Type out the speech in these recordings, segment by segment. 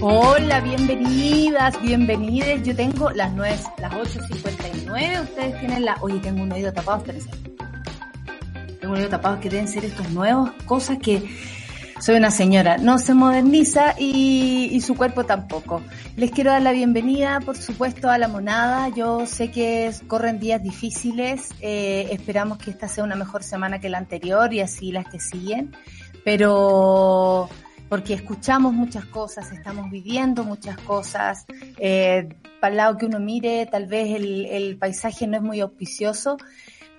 Hola, bienvenidas, bienvenidas. Yo tengo las 9, las 8.59. Ustedes tienen la. Oye, tengo un oído tapado, espérense. Tengo un oído tapado que deben ser estos nuevos, cosas que. Soy una señora, no se moderniza y, y su cuerpo tampoco. Les quiero dar la bienvenida, por supuesto, a la monada. Yo sé que corren días difíciles. Eh, esperamos que esta sea una mejor semana que la anterior y así las que siguen. Pero porque escuchamos muchas cosas, estamos viviendo muchas cosas. Eh, para el lado que uno mire, tal vez el, el, paisaje no es muy auspicioso,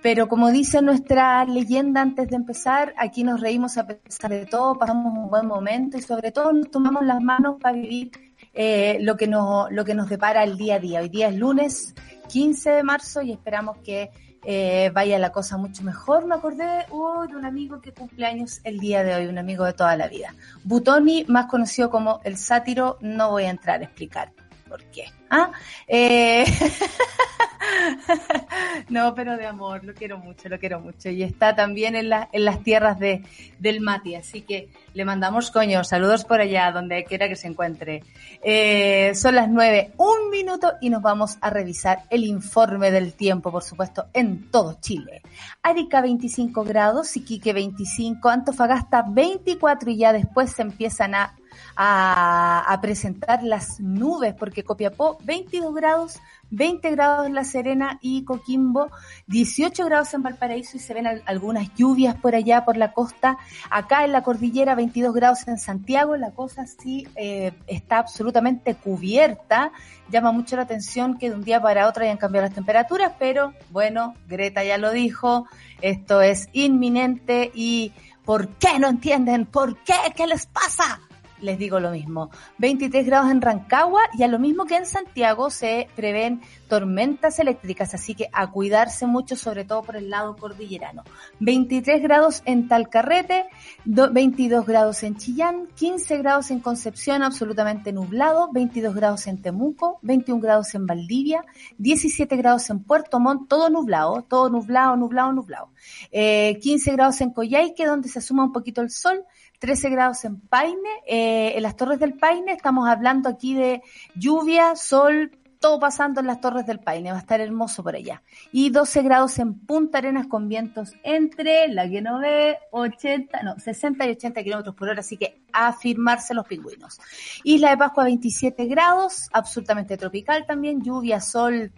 pero como dice nuestra leyenda antes de empezar, aquí nos reímos a pesar de todo, pasamos un buen momento y sobre todo nos tomamos las manos para vivir eh, lo, que nos, lo que nos depara el día a día. Hoy día es lunes 15 de marzo y esperamos que eh, vaya la cosa mucho mejor. Me acordé uh, de un amigo que cumple años el día de hoy, un amigo de toda la vida. Butoni, más conocido como el sátiro, no voy a entrar a explicar por qué. ¿Ah? Eh... no, pero de amor, lo quiero mucho, lo quiero mucho. Y está también en, la, en las tierras de, del Mati, así que le mandamos coño, saludos por allá, donde quiera que se encuentre. Eh, son las nueve, un minuto y nos vamos a revisar el informe del tiempo, por supuesto, en todo Chile. Arica 25 grados, Iquique 25, Antofagasta 24 y ya después se empiezan a a, a, presentar las nubes, porque Copiapó 22 grados, 20 grados en La Serena y Coquimbo, 18 grados en Valparaíso y se ven algunas lluvias por allá, por la costa. Acá en la cordillera 22 grados en Santiago, la cosa sí eh, está absolutamente cubierta. Llama mucho la atención que de un día para otro hayan cambiado las temperaturas, pero bueno, Greta ya lo dijo, esto es inminente y ¿por qué no entienden? ¿Por qué? ¿Qué les pasa? Les digo lo mismo. 23 grados en Rancagua y a lo mismo que en Santiago se prevén tormentas eléctricas, así que a cuidarse mucho, sobre todo por el lado cordillerano. 23 grados en Talcarrete, 22 grados en Chillán, 15 grados en Concepción, absolutamente nublado, 22 grados en Temuco, 21 grados en Valdivia, 17 grados en Puerto Montt, todo nublado, todo nublado, nublado, nublado. Eh, 15 grados en Coyhaique, donde se asuma un poquito el sol, 13 grados en Paine, eh, en las Torres del Paine, estamos hablando aquí de lluvia, sol, todo pasando en las Torres del Paine, va a estar hermoso por allá. Y 12 grados en Punta Arenas con vientos entre la que no ve 80, no, 60 y 80 kilómetros por hora, así que a firmarse los pingüinos. Isla de Pascua 27 grados, absolutamente tropical también, lluvia, sol,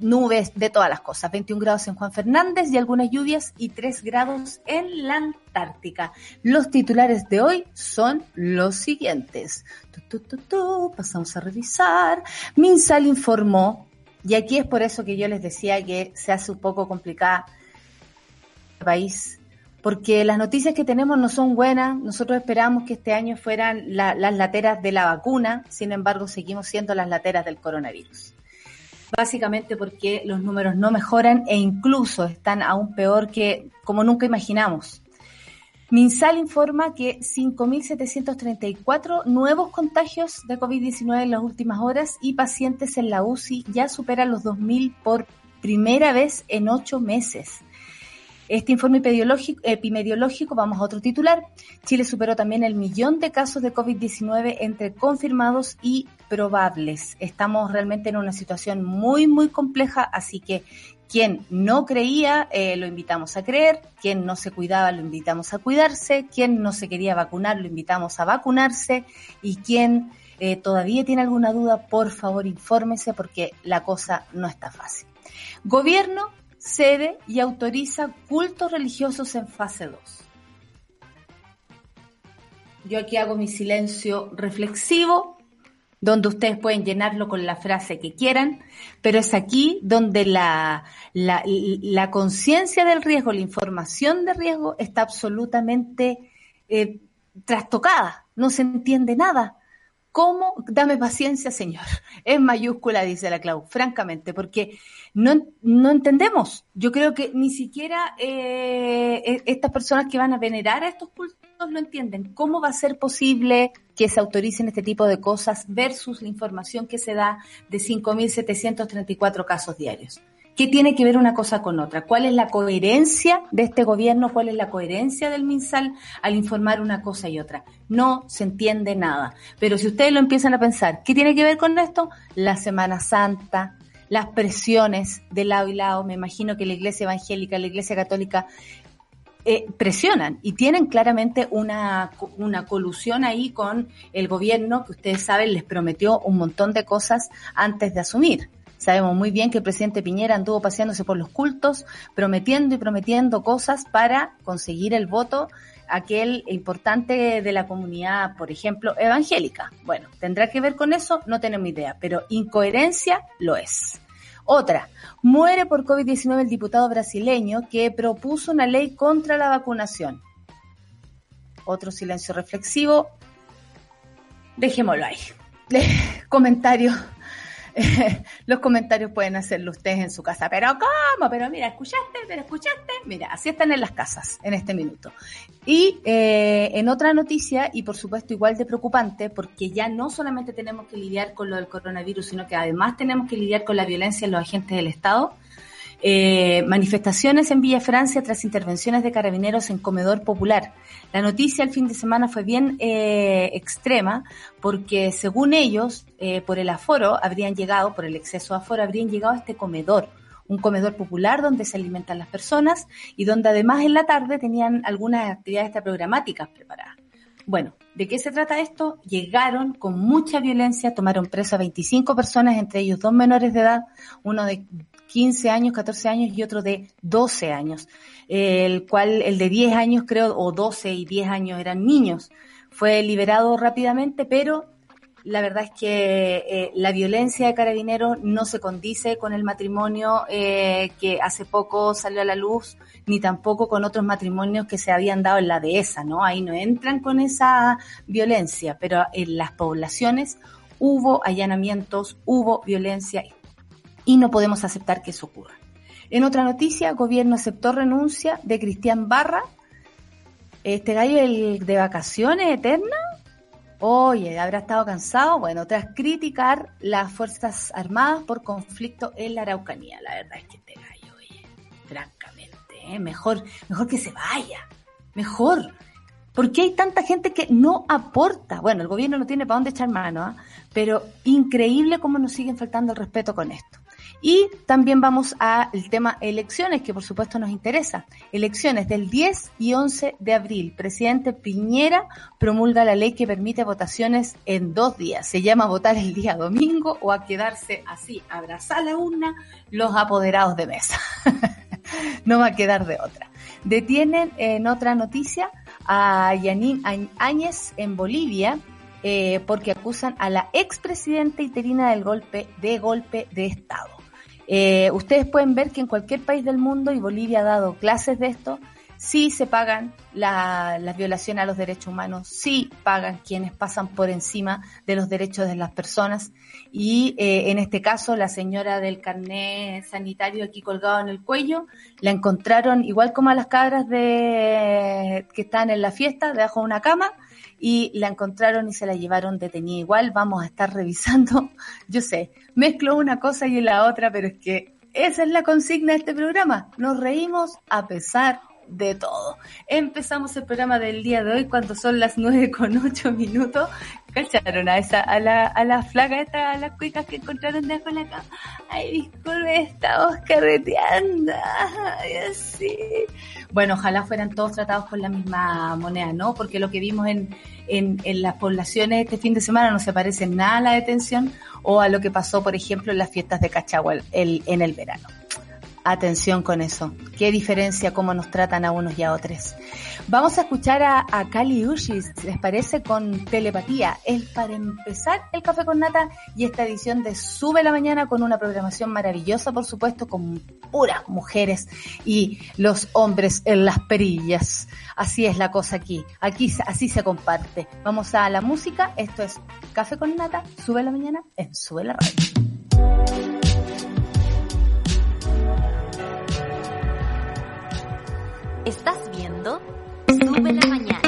nubes de todas las cosas. 21 grados en Juan Fernández y algunas lluvias y 3 grados en la Antártica. Los titulares de hoy son los siguientes. Tu, tu, tu, pasamos a revisar. Minsal informó, y aquí es por eso que yo les decía que se hace un poco complicada el país porque las noticias que tenemos no son buenas. Nosotros esperamos que este año fueran la, las lateras de la vacuna, sin embargo seguimos siendo las lateras del coronavirus básicamente porque los números no mejoran e incluso están aún peor que como nunca imaginamos. Minsal informa que 5.734 nuevos contagios de COVID-19 en las últimas horas y pacientes en la UCI ya superan los 2.000 por primera vez en ocho meses. Este informe epidemiológico, vamos a otro titular, Chile superó también el millón de casos de COVID-19 entre confirmados y probables. Estamos realmente en una situación muy, muy compleja, así que quien no creía, eh, lo invitamos a creer, quien no se cuidaba, lo invitamos a cuidarse, quien no se quería vacunar, lo invitamos a vacunarse y quien eh, todavía tiene alguna duda, por favor infórmese porque la cosa no está fácil. Gobierno cede y autoriza cultos religiosos en fase 2. Yo aquí hago mi silencio reflexivo, donde ustedes pueden llenarlo con la frase que quieran, pero es aquí donde la, la, la conciencia del riesgo, la información de riesgo está absolutamente eh, trastocada, no se entiende nada. ¿Cómo? Dame paciencia, Señor. En mayúscula, dice la Clau, francamente, porque no, no entendemos. Yo creo que ni siquiera eh, e, estas personas que van a venerar a estos cultos lo entienden. ¿Cómo va a ser posible que se autoricen este tipo de cosas versus la información que se da de 5.734 casos diarios? ¿Qué tiene que ver una cosa con otra? ¿Cuál es la coherencia de este gobierno? ¿Cuál es la coherencia del MinSal al informar una cosa y otra? No se entiende nada. Pero si ustedes lo empiezan a pensar, ¿qué tiene que ver con esto? La Semana Santa, las presiones de lado y lado. Me imagino que la Iglesia Evangélica, la Iglesia Católica eh, presionan y tienen claramente una, una colusión ahí con el gobierno que ustedes saben les prometió un montón de cosas antes de asumir. Sabemos muy bien que el presidente Piñera anduvo paseándose por los cultos, prometiendo y prometiendo cosas para conseguir el voto aquel importante de la comunidad, por ejemplo, evangélica. Bueno, ¿tendrá que ver con eso? No tenemos idea, pero incoherencia lo es. Otra, muere por COVID-19 el diputado brasileño que propuso una ley contra la vacunación. Otro silencio reflexivo. Dejémoslo ahí. Comentario los comentarios pueden hacerlo ustedes en su casa. Pero ¿cómo? Pero mira, ¿escuchaste? ¿Pero escuchaste? Mira, así están en las casas en este minuto. Y eh, en otra noticia, y por supuesto igual de preocupante, porque ya no solamente tenemos que lidiar con lo del coronavirus, sino que además tenemos que lidiar con la violencia en los agentes del Estado, eh, manifestaciones en Villa Francia tras intervenciones de carabineros en comedor popular. La noticia el fin de semana fue bien eh, extrema porque según ellos, eh, por el aforo habrían llegado, por el exceso de aforo, habrían llegado a este comedor un comedor popular donde se alimentan las personas y donde además en la tarde tenían algunas actividades programáticas preparadas. Bueno, ¿de qué se trata esto? Llegaron con mucha violencia, tomaron preso a 25 personas, entre ellos dos menores de edad, uno de 15 años, 14 años y otro de 12 años, el cual el de 10 años creo, o 12 y 10 años eran niños. Fue liberado rápidamente, pero la verdad es que eh, la violencia de carabineros no se condice con el matrimonio eh, que hace poco salió a la luz, ni tampoco con otros matrimonios que se habían dado en la dehesa, ¿no? Ahí no entran con esa violencia, pero en las poblaciones hubo allanamientos, hubo violencia y no podemos aceptar que eso ocurra. En otra noticia, gobierno aceptó renuncia de Cristian Barra. Este gallo el de vacaciones eternas. Oye, ¿habrá estado cansado? Bueno, tras criticar las Fuerzas Armadas por conflicto en la Araucanía. La verdad es que este gallo, oye, francamente, ¿eh? mejor, mejor que se vaya. Mejor. ¿Por qué hay tanta gente que no aporta? Bueno, el gobierno no tiene para dónde echar mano, ¿ah? pero increíble cómo nos siguen faltando el respeto con esto. Y también vamos al tema elecciones, que por supuesto nos interesa. Elecciones del 10 y 11 de abril. Presidente Piñera promulga la ley que permite votaciones en dos días. Se llama votar el día domingo o a quedarse así, abrazar la urna los apoderados de mesa. no va a quedar de otra. Detienen en otra noticia a Yanín Áñez en Bolivia eh, porque acusan a la expresidenta interina del golpe de golpe de Estado. Eh, ustedes pueden ver que en cualquier país del mundo, y Bolivia ha dado clases de esto, sí se pagan las violaciones a los derechos humanos, sí pagan quienes pasan por encima de los derechos de las personas. Y eh, en este caso, la señora del carnet sanitario aquí colgado en el cuello, la encontraron igual como a las cabras de, que están en la fiesta, debajo de una cama, y la encontraron y se la llevaron detenida. Igual vamos a estar revisando, yo sé, mezclo una cosa y la otra, pero es que esa es la consigna de este programa. Nos reímos a pesar de todo. Empezamos el programa del día de hoy cuando son las nueve con ocho minutos. ¿Cacharon a esa, a la, a la flaca esta, a las cuicas que encontraron debajo de la cama? Ay, disculpe, estamos carreteando. Ay. Bueno, ojalá fueran todos tratados con la misma moneda, ¿no? Porque lo que vimos en, en, en las poblaciones este fin de semana no se parece nada a la detención o a lo que pasó, por ejemplo, en las fiestas de Cachagua en el verano. Atención con eso. Qué diferencia cómo nos tratan a unos y a otros. Vamos a escuchar a, a Kali Ushis, ¿les parece? Con telepatía. Es para empezar el café con nata y esta edición de Sube la Mañana con una programación maravillosa, por supuesto, con puras mujeres y los hombres en las perillas. Así es la cosa aquí. Aquí así se comparte. Vamos a la música. Esto es Café con Nata, Sube la Mañana en Sube la Radio. Estás viendo Sube la Mañana.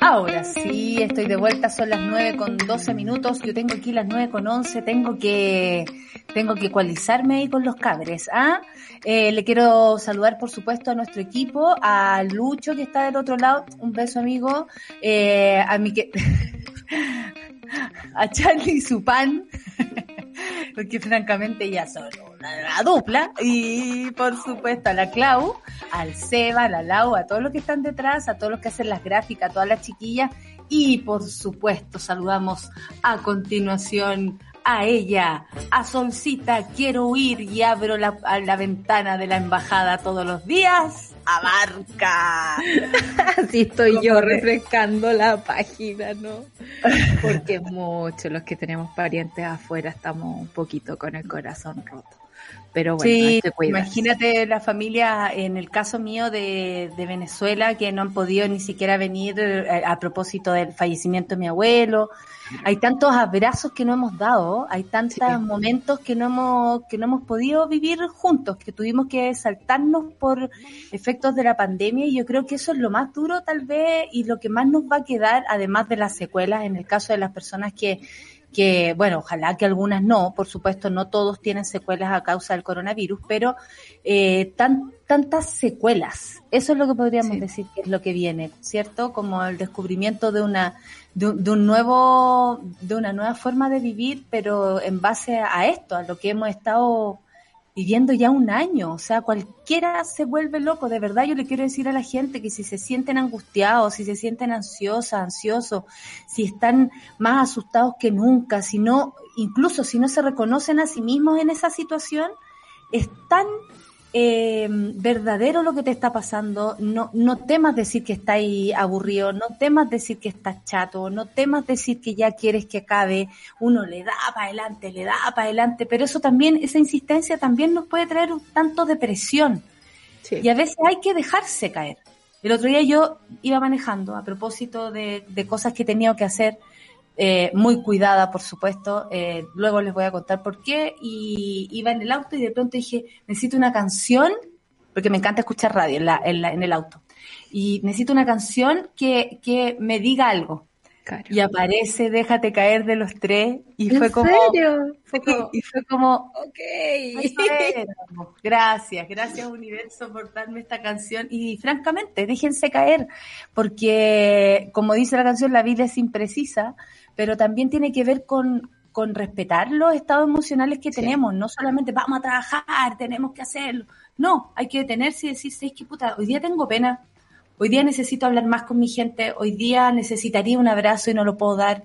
Ahora sí, estoy de vuelta, son las 9 con 12 minutos, yo tengo aquí las 9 con 11, tengo que, tengo que ecualizarme ahí con los cabres, ¿ah? Eh, le quiero saludar, por supuesto, a nuestro equipo, a Lucho que está del otro lado, un beso amigo, eh, a mi que, a Charlie y su pan, porque francamente ya son una, dupla, y por supuesto a la Clau, al Seba, a la Lau, a todos los que están detrás, a todos los que hacen las gráficas, a todas las chiquillas, y por supuesto saludamos a continuación a ella, a Solcita, quiero huir y abro la, la ventana de la embajada todos los días, abarca. Así estoy yo refrescando la página, ¿no? Porque muchos los que tenemos parientes afuera estamos un poquito con el corazón roto. Pero bueno, sí, imagínate la familia, en el caso mío de, de, Venezuela, que no han podido ni siquiera venir eh, a, propósito del fallecimiento de mi abuelo. Hay tantos abrazos que no hemos dado, hay tantos momentos que no hemos, que no hemos podido vivir juntos, que tuvimos que saltarnos por efectos de la pandemia y yo creo que eso es lo más duro tal vez y lo que más nos va a quedar, además de las secuelas en el caso de las personas que que, bueno, ojalá que algunas no, por supuesto, no todos tienen secuelas a causa del coronavirus, pero eh, tan, tantas secuelas. Eso es lo que podríamos decir que es lo que viene, ¿cierto? Como el descubrimiento de una, de, de, un nuevo, de una nueva forma de vivir, pero en base a esto, a lo que hemos estado viviendo ya un año, o sea, cualquiera se vuelve loco, de verdad yo le quiero decir a la gente que si se sienten angustiados, si se sienten ansiosas, ansiosos, si están más asustados que nunca, si no, incluso si no se reconocen a sí mismos en esa situación, están eh, verdadero lo que te está pasando, no, no temas decir que estás aburrido, no temas decir que estás chato, no temas decir que ya quieres que acabe, uno le da para adelante, le da para adelante, pero eso también, esa insistencia también nos puede traer un tanto de presión. Y a veces hay que dejarse caer. El otro día yo iba manejando a propósito de, de cosas que tenía que hacer eh, muy cuidada, por supuesto. Eh, luego les voy a contar por qué. Y iba en el auto y de pronto dije, necesito una canción, porque me encanta escuchar radio en, la, en, el auto. Y necesito una canción que, que me diga algo. Y aparece Déjate caer de los tres y fue como, y fue como, ok, gracias, gracias universo por darme esta canción y francamente déjense caer porque como dice la canción la vida es imprecisa pero también tiene que ver con, con respetar los estados emocionales que tenemos, no solamente vamos a trabajar, tenemos que hacerlo, no, hay que detenerse y decir, es que puta, hoy día tengo pena, hoy día necesito hablar más con mi gente, hoy día necesitaría un abrazo y no lo puedo dar,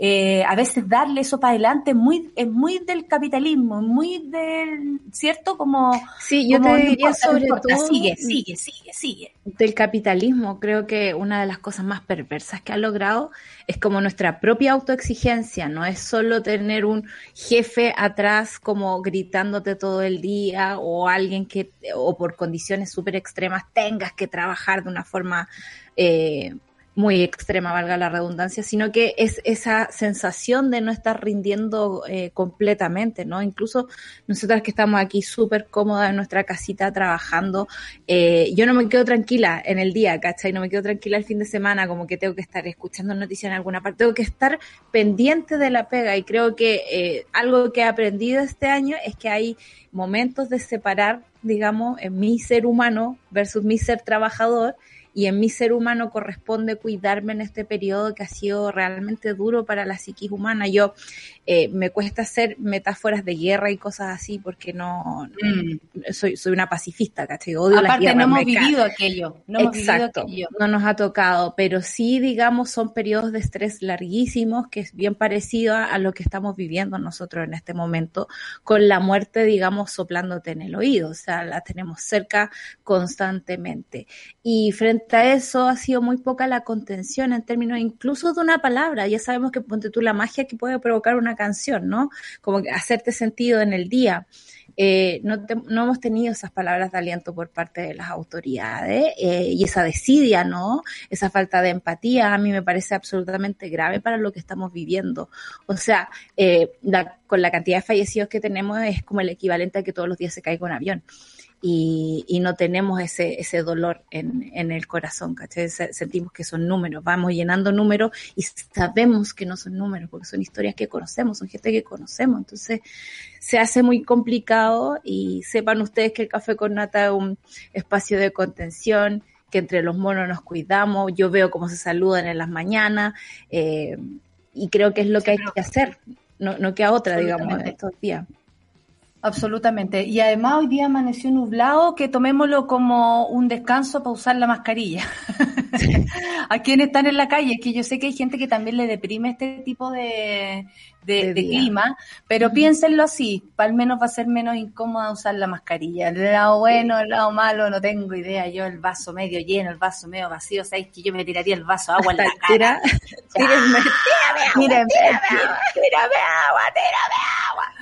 eh, a veces darle eso para adelante es muy, es muy del capitalismo, muy del, ¿cierto? Como... Sí, yo te diría sobre todo... Sigue, sigue, sigue, sigue. Del capitalismo, creo que una de las cosas más perversas que ha logrado es como nuestra propia autoexigencia, no es solo tener un jefe atrás como gritándote todo el día o alguien que, o por condiciones súper extremas tengas que trabajar de una forma... Eh, muy extrema, valga la redundancia, sino que es esa sensación de no estar rindiendo eh, completamente, ¿no? Incluso nosotras que estamos aquí súper cómodas en nuestra casita trabajando, eh, yo no me quedo tranquila en el día, ¿cachai? No me quedo tranquila el fin de semana, como que tengo que estar escuchando noticias en alguna parte, tengo que estar pendiente de la pega y creo que eh, algo que he aprendido este año es que hay momentos de separar, digamos, en mi ser humano versus mi ser trabajador y en mi ser humano corresponde cuidarme en este periodo que ha sido realmente duro para la psiquis humana. Yo eh, me cuesta hacer metáforas de guerra y cosas así porque no, mm. soy, soy una pacifista, ¿cachai? Odio Aparte no hemos vivido aquello. No Exacto, no nos ha tocado, pero sí, digamos, son periodos de estrés larguísimos que es bien parecido a, a lo que estamos viviendo nosotros en este momento con la muerte, digamos, soplándote en el oído, o sea, la tenemos cerca constantemente. Y frente eso ha sido muy poca la contención en términos incluso de una palabra. Ya sabemos que ponte tú la magia que puede provocar una canción, ¿no? Como hacerte sentido en el día. Eh, no, no, hemos tenido esas palabras de aliento por parte de las autoridades eh, y esa desidia, ¿no? Esa falta de empatía a mí me parece absolutamente grave para lo que estamos viviendo. O sea, eh, con la cantidad de fallecidos que tenemos es como el equivalente a que todos los días se caiga un avión y, y no tenemos ese, ese dolor en, en el corazón, ¿cachai? Sentimos que son números, vamos llenando números y sabemos que no son números porque son historias que conocemos, son gente que conocemos, entonces se hace muy complicado y sepan ustedes que el café con nata es un espacio de contención, que entre los monos nos cuidamos, yo veo cómo se saludan en las mañanas eh, y creo que es lo que hay que hacer, no, no queda otra, digamos, estos días. Absolutamente. Y además hoy día amaneció nublado, que tomémoslo como un descanso para usar la mascarilla. a quienes están en la calle, que yo sé que hay gente que también le deprime este tipo de, de, clima, pero piénsenlo así, al menos va a ser menos incómoda usar la mascarilla. El lado bueno, el lado malo, no tengo idea. Yo el vaso medio lleno, el vaso medio vacío, sabéis que yo me tiraría el vaso agua en la cara. Tírenme, tírame agua, tírame agua, tírame agua.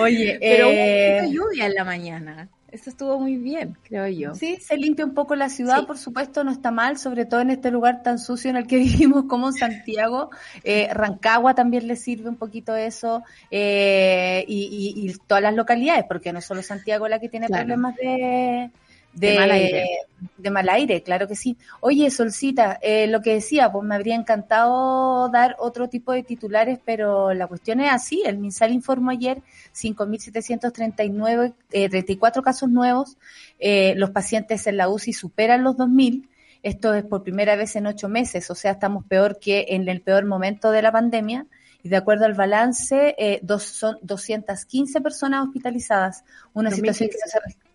Oye, pero eh, lluvia en la mañana. Eso estuvo muy bien, creo yo. Sí, se limpia un poco la ciudad, por supuesto, no está mal, sobre todo en este lugar tan sucio en el que vivimos como Santiago. Eh, Rancagua también le sirve un poquito eso, eh, y, todas las localidades, porque no es solo Santiago la que tiene problemas de, de, mal aire. De mal aire, claro que sí. Oye, Solcita, eh, lo que decía, pues me habría encantado dar otro tipo de titulares, pero la cuestión es así. El MinSal informó ayer 5.739, eh, 34 casos nuevos. Eh, los pacientes en la UCI superan los 2.000. Esto es por primera vez en ocho meses, o sea, estamos peor que en el peor momento de la pandemia. Y de acuerdo al balance, eh, dos, son 215 personas hospitalizadas. Una situación que no se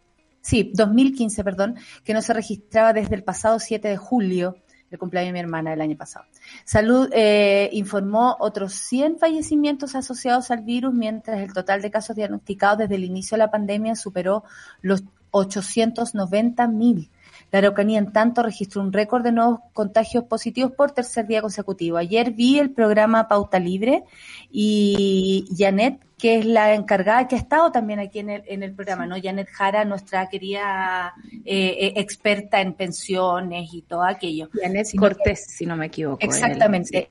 sí, 2015, perdón, que no se registraba desde el pasado 7 de julio, el cumpleaños de mi hermana el año pasado. Salud eh, informó otros 100 fallecimientos asociados al virus, mientras el total de casos diagnosticados desde el inicio de la pandemia superó los 890 mil. La Araucanía, en tanto, registró un récord de nuevos contagios positivos por tercer día consecutivo. Ayer vi el programa Pauta Libre y Janet, que es la encargada, que ha estado también aquí en el, en el programa, ¿no? Janet Jara, nuestra querida eh, eh, experta en pensiones y todo aquello. Janet Cortés, si no me equivoco. Exactamente.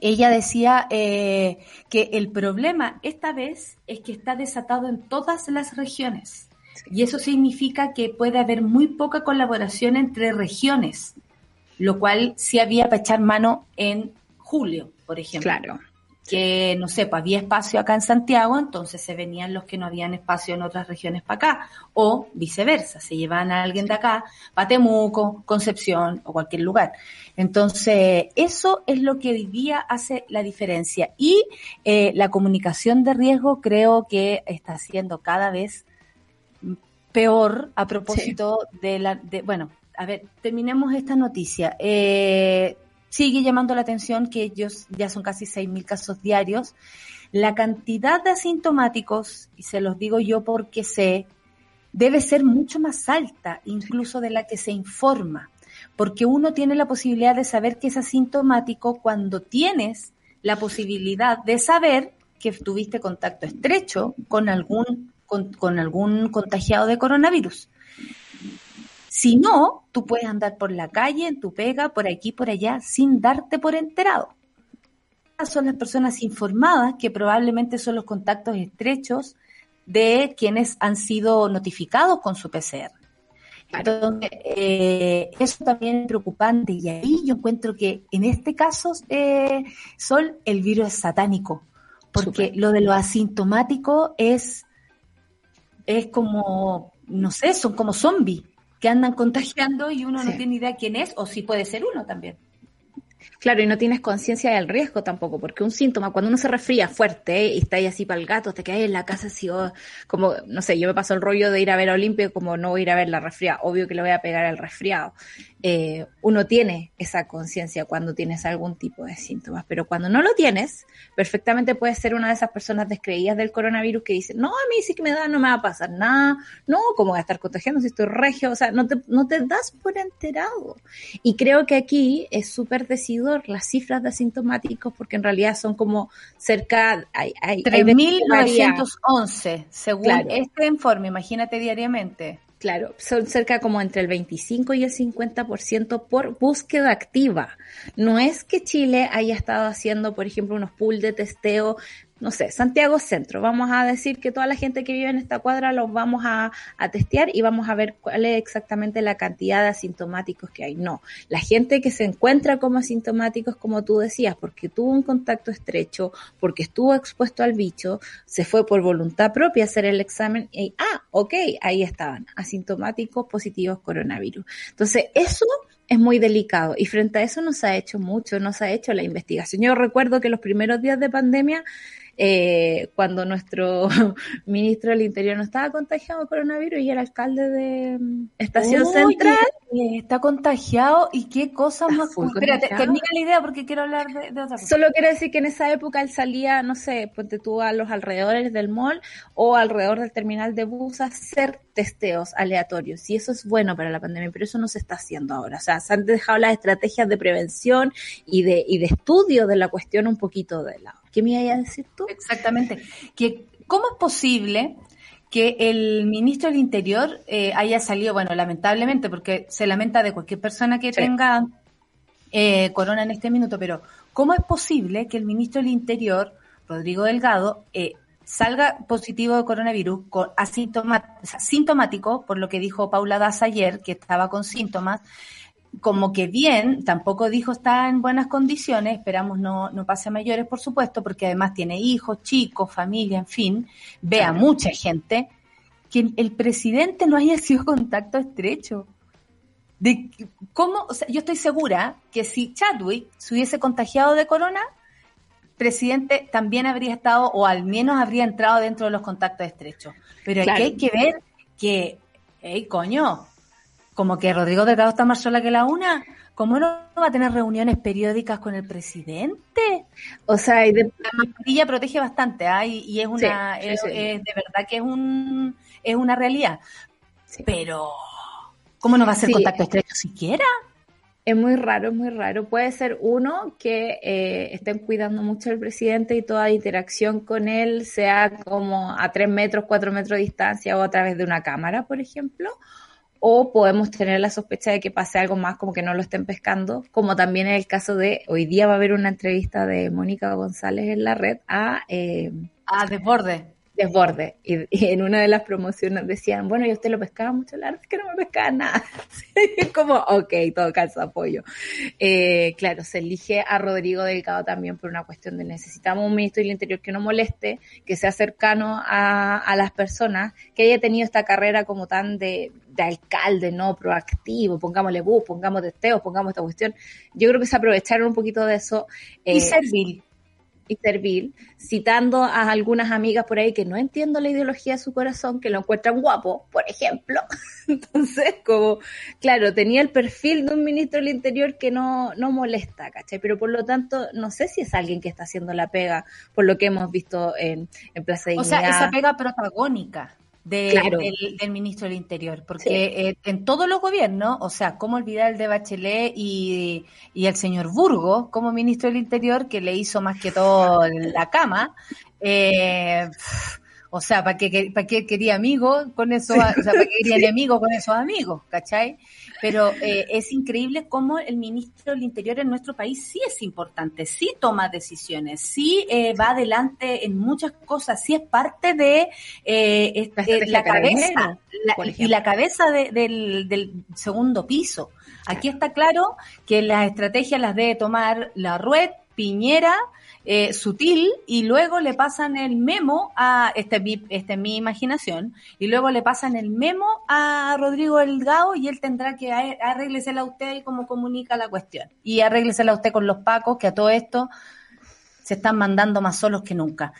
Ella decía eh, que el problema esta vez es que está desatado en todas las regiones. Y eso significa que puede haber muy poca colaboración entre regiones, lo cual sí había para echar mano en julio, por ejemplo. Claro. Que, no sé, pues había espacio acá en Santiago, entonces se venían los que no habían espacio en otras regiones para acá. O viceversa, se llevaban a alguien de acá, para Temuco, Concepción o cualquier lugar. Entonces, eso es lo que hoy día hace la diferencia. Y eh, la comunicación de riesgo creo que está siendo cada vez peor a propósito de la, de, bueno, a ver, terminemos esta noticia. Eh, sigue llamando la atención que ellos ya son casi 6.000 casos diarios. La cantidad de asintomáticos, y se los digo yo porque sé, debe ser mucho más alta incluso de la que se informa, porque uno tiene la posibilidad de saber que es asintomático cuando tienes la posibilidad de saber que tuviste contacto estrecho con algún con, algún contagiado de coronavirus. Si no, tú puedes andar por la calle, en tu pega, por aquí, por allá, sin darte por enterado. Son las personas informadas que probablemente son los contactos estrechos de quienes han sido notificados con su PCR. Entonces, eh, eso también es preocupante y ahí yo encuentro que en este caso eh, son el virus satánico, porque lo de lo asintomático es es como, no sé, son como zombies que andan contagiando y uno no tiene idea quién es, o si puede ser uno también. Claro, y no tienes conciencia del riesgo tampoco, porque un síntoma, cuando uno se resfría fuerte y está ahí así para el gato, te quedas en la casa así, oh, como, no sé, yo me paso el rollo de ir a ver a Olimpia como no voy a ir a ver la resfriada, obvio que le voy a pegar al resfriado. Eh, uno tiene esa conciencia cuando tienes algún tipo de síntomas, pero cuando no lo tienes, perfectamente puedes ser una de esas personas descreídas del coronavirus que dicen, no, a mí sí que me da, no me va a pasar nada, no, ¿cómo voy a estar contagiando si estoy regio? O sea, no te, no te das por enterado. Y creo que aquí es súper decidido las cifras de asintomáticos porque en realidad son como cerca... Hay, hay, 3.911, según este informe, imagínate diariamente. Claro, son cerca como entre el 25 y el 50% por búsqueda activa. No es que Chile haya estado haciendo, por ejemplo, unos pool de testeo no sé, Santiago Centro. Vamos a decir que toda la gente que vive en esta cuadra los vamos a, testear y vamos a ver cuál es exactamente la cantidad de asintomáticos que hay. No, la gente que se encuentra como asintomáticos, como tú decías, porque tuvo un contacto estrecho, porque estuvo expuesto al bicho, se fue por voluntad propia a hacer el examen y, ah, ok, ahí estaban, asintomáticos positivos coronavirus. Entonces, eso es muy delicado y frente a eso no se ha hecho mucho, no se ha hecho la investigación. Yo recuerdo que los primeros días de pandemia eh, cuando nuestro ministro del Interior no estaba contagiado de coronavirus y era alcalde de mm, Estación Central. Está contagiado y qué cosas más. Espérate, termina la idea porque quiero hablar de, otra cosa. Solo quiero decir que en esa época él salía, no sé, ponte tú a los alrededores del mall o alrededor del terminal de bus a hacer testeos aleatorios. Y eso es bueno para la pandemia, pero eso no se está haciendo ahora. O sea, se han dejado las estrategias de prevención y de, y de estudio de la cuestión un poquito de lado. ¿Qué me iba a decir tú? Exactamente. Que, ¿Cómo es posible que el ministro del Interior eh, haya salido, bueno, lamentablemente, porque se lamenta de cualquier persona que tenga eh, corona en este minuto, pero ¿cómo es posible que el ministro del Interior, Rodrigo Delgado, eh, salga positivo de coronavirus con asintomático, por lo que dijo Paula Daza ayer, que estaba con síntomas, como que bien, tampoco dijo está en buenas condiciones, esperamos no, no pase a mayores, por supuesto, porque además tiene hijos, chicos, familia, en fin, ve a mucha gente, que el presidente no haya sido contacto estrecho. De cómo, o sea, yo estoy segura que si Chadwick se hubiese contagiado de corona, presidente también habría estado, o al menos habría entrado dentro de los contactos estrechos. Pero aquí hay que ver que, hey, coño, como que Rodrigo Delgado está más sola que la una. ¿Cómo no va a tener reuniones periódicas con el presidente? O sea, la mascarilla protege bastante, ¿ah? y, es una, es, de verdad que es un, es una realidad. Pero, ¿cómo no va a ser contacto estrecho siquiera? Es muy raro, es muy raro. Puede ser uno que eh, estén cuidando mucho al presidente y toda interacción con él sea como a tres metros, cuatro metros de distancia o a través de una cámara, por ejemplo o podemos tener la sospecha de que pase algo más como que no lo estén pescando, como también en el caso de hoy día va a haber una entrevista de Mónica González en la red a... Eh, a Desborde desborde. Y, en una de las promociones decían, bueno, y usted lo pescaba mucho, la verdad es que no me pescaba nada. como, ok, todo calza apoyo. Eh, claro, se elige a Rodrigo Delgado también por una cuestión de necesitamos un ministro del Interior que no moleste, que sea cercano a, a las personas, que haya tenido esta carrera como tan de, de alcalde, ¿no? Proactivo, pongámosle bus, pongamos testeos, pongamos esta cuestión. Yo creo que se aprovecharon un poquito de eso. y eh, servil y servil, citando a algunas amigas por ahí que no entiendo la ideología de su corazón, que lo encuentran guapo, por ejemplo. Entonces, como, claro, tenía el perfil de un ministro del Interior que no, no molesta, ¿cachai? Pero por lo tanto, no sé si es alguien que está haciendo la pega, por lo que hemos visto en, en Plaza de O sea, esa pega protagónica del, ministro del Interior, porque eh, en todos los gobiernos, o sea, cómo olvidar el de Bachelet y, y el señor Burgo como ministro del Interior, que le hizo más que todo la cama, eh, o sea, ¿para qué, para qué quería amigos con esos, o sea, ¿para qué quería enemigos con esos amigos, cachai? Pero eh, es increíble cómo el ministro del Interior en nuestro país sí es importante, sí toma decisiones, sí eh, va adelante en muchas cosas, sí es parte de eh, la, cabeza y la cabeza del, del segundo piso. Aquí está claro que las estrategias las debe tomar la Rued, Piñera, eh, sutil y luego le pasan el memo a, este, esta es mi imaginación, y luego le pasan el memo a Rodrigo Delgado y él tendrá que arréglesela a usted y cómo comunica la cuestión. Y arréglesela a usted con los pacos, que a todo esto se están mandando más solos que nunca.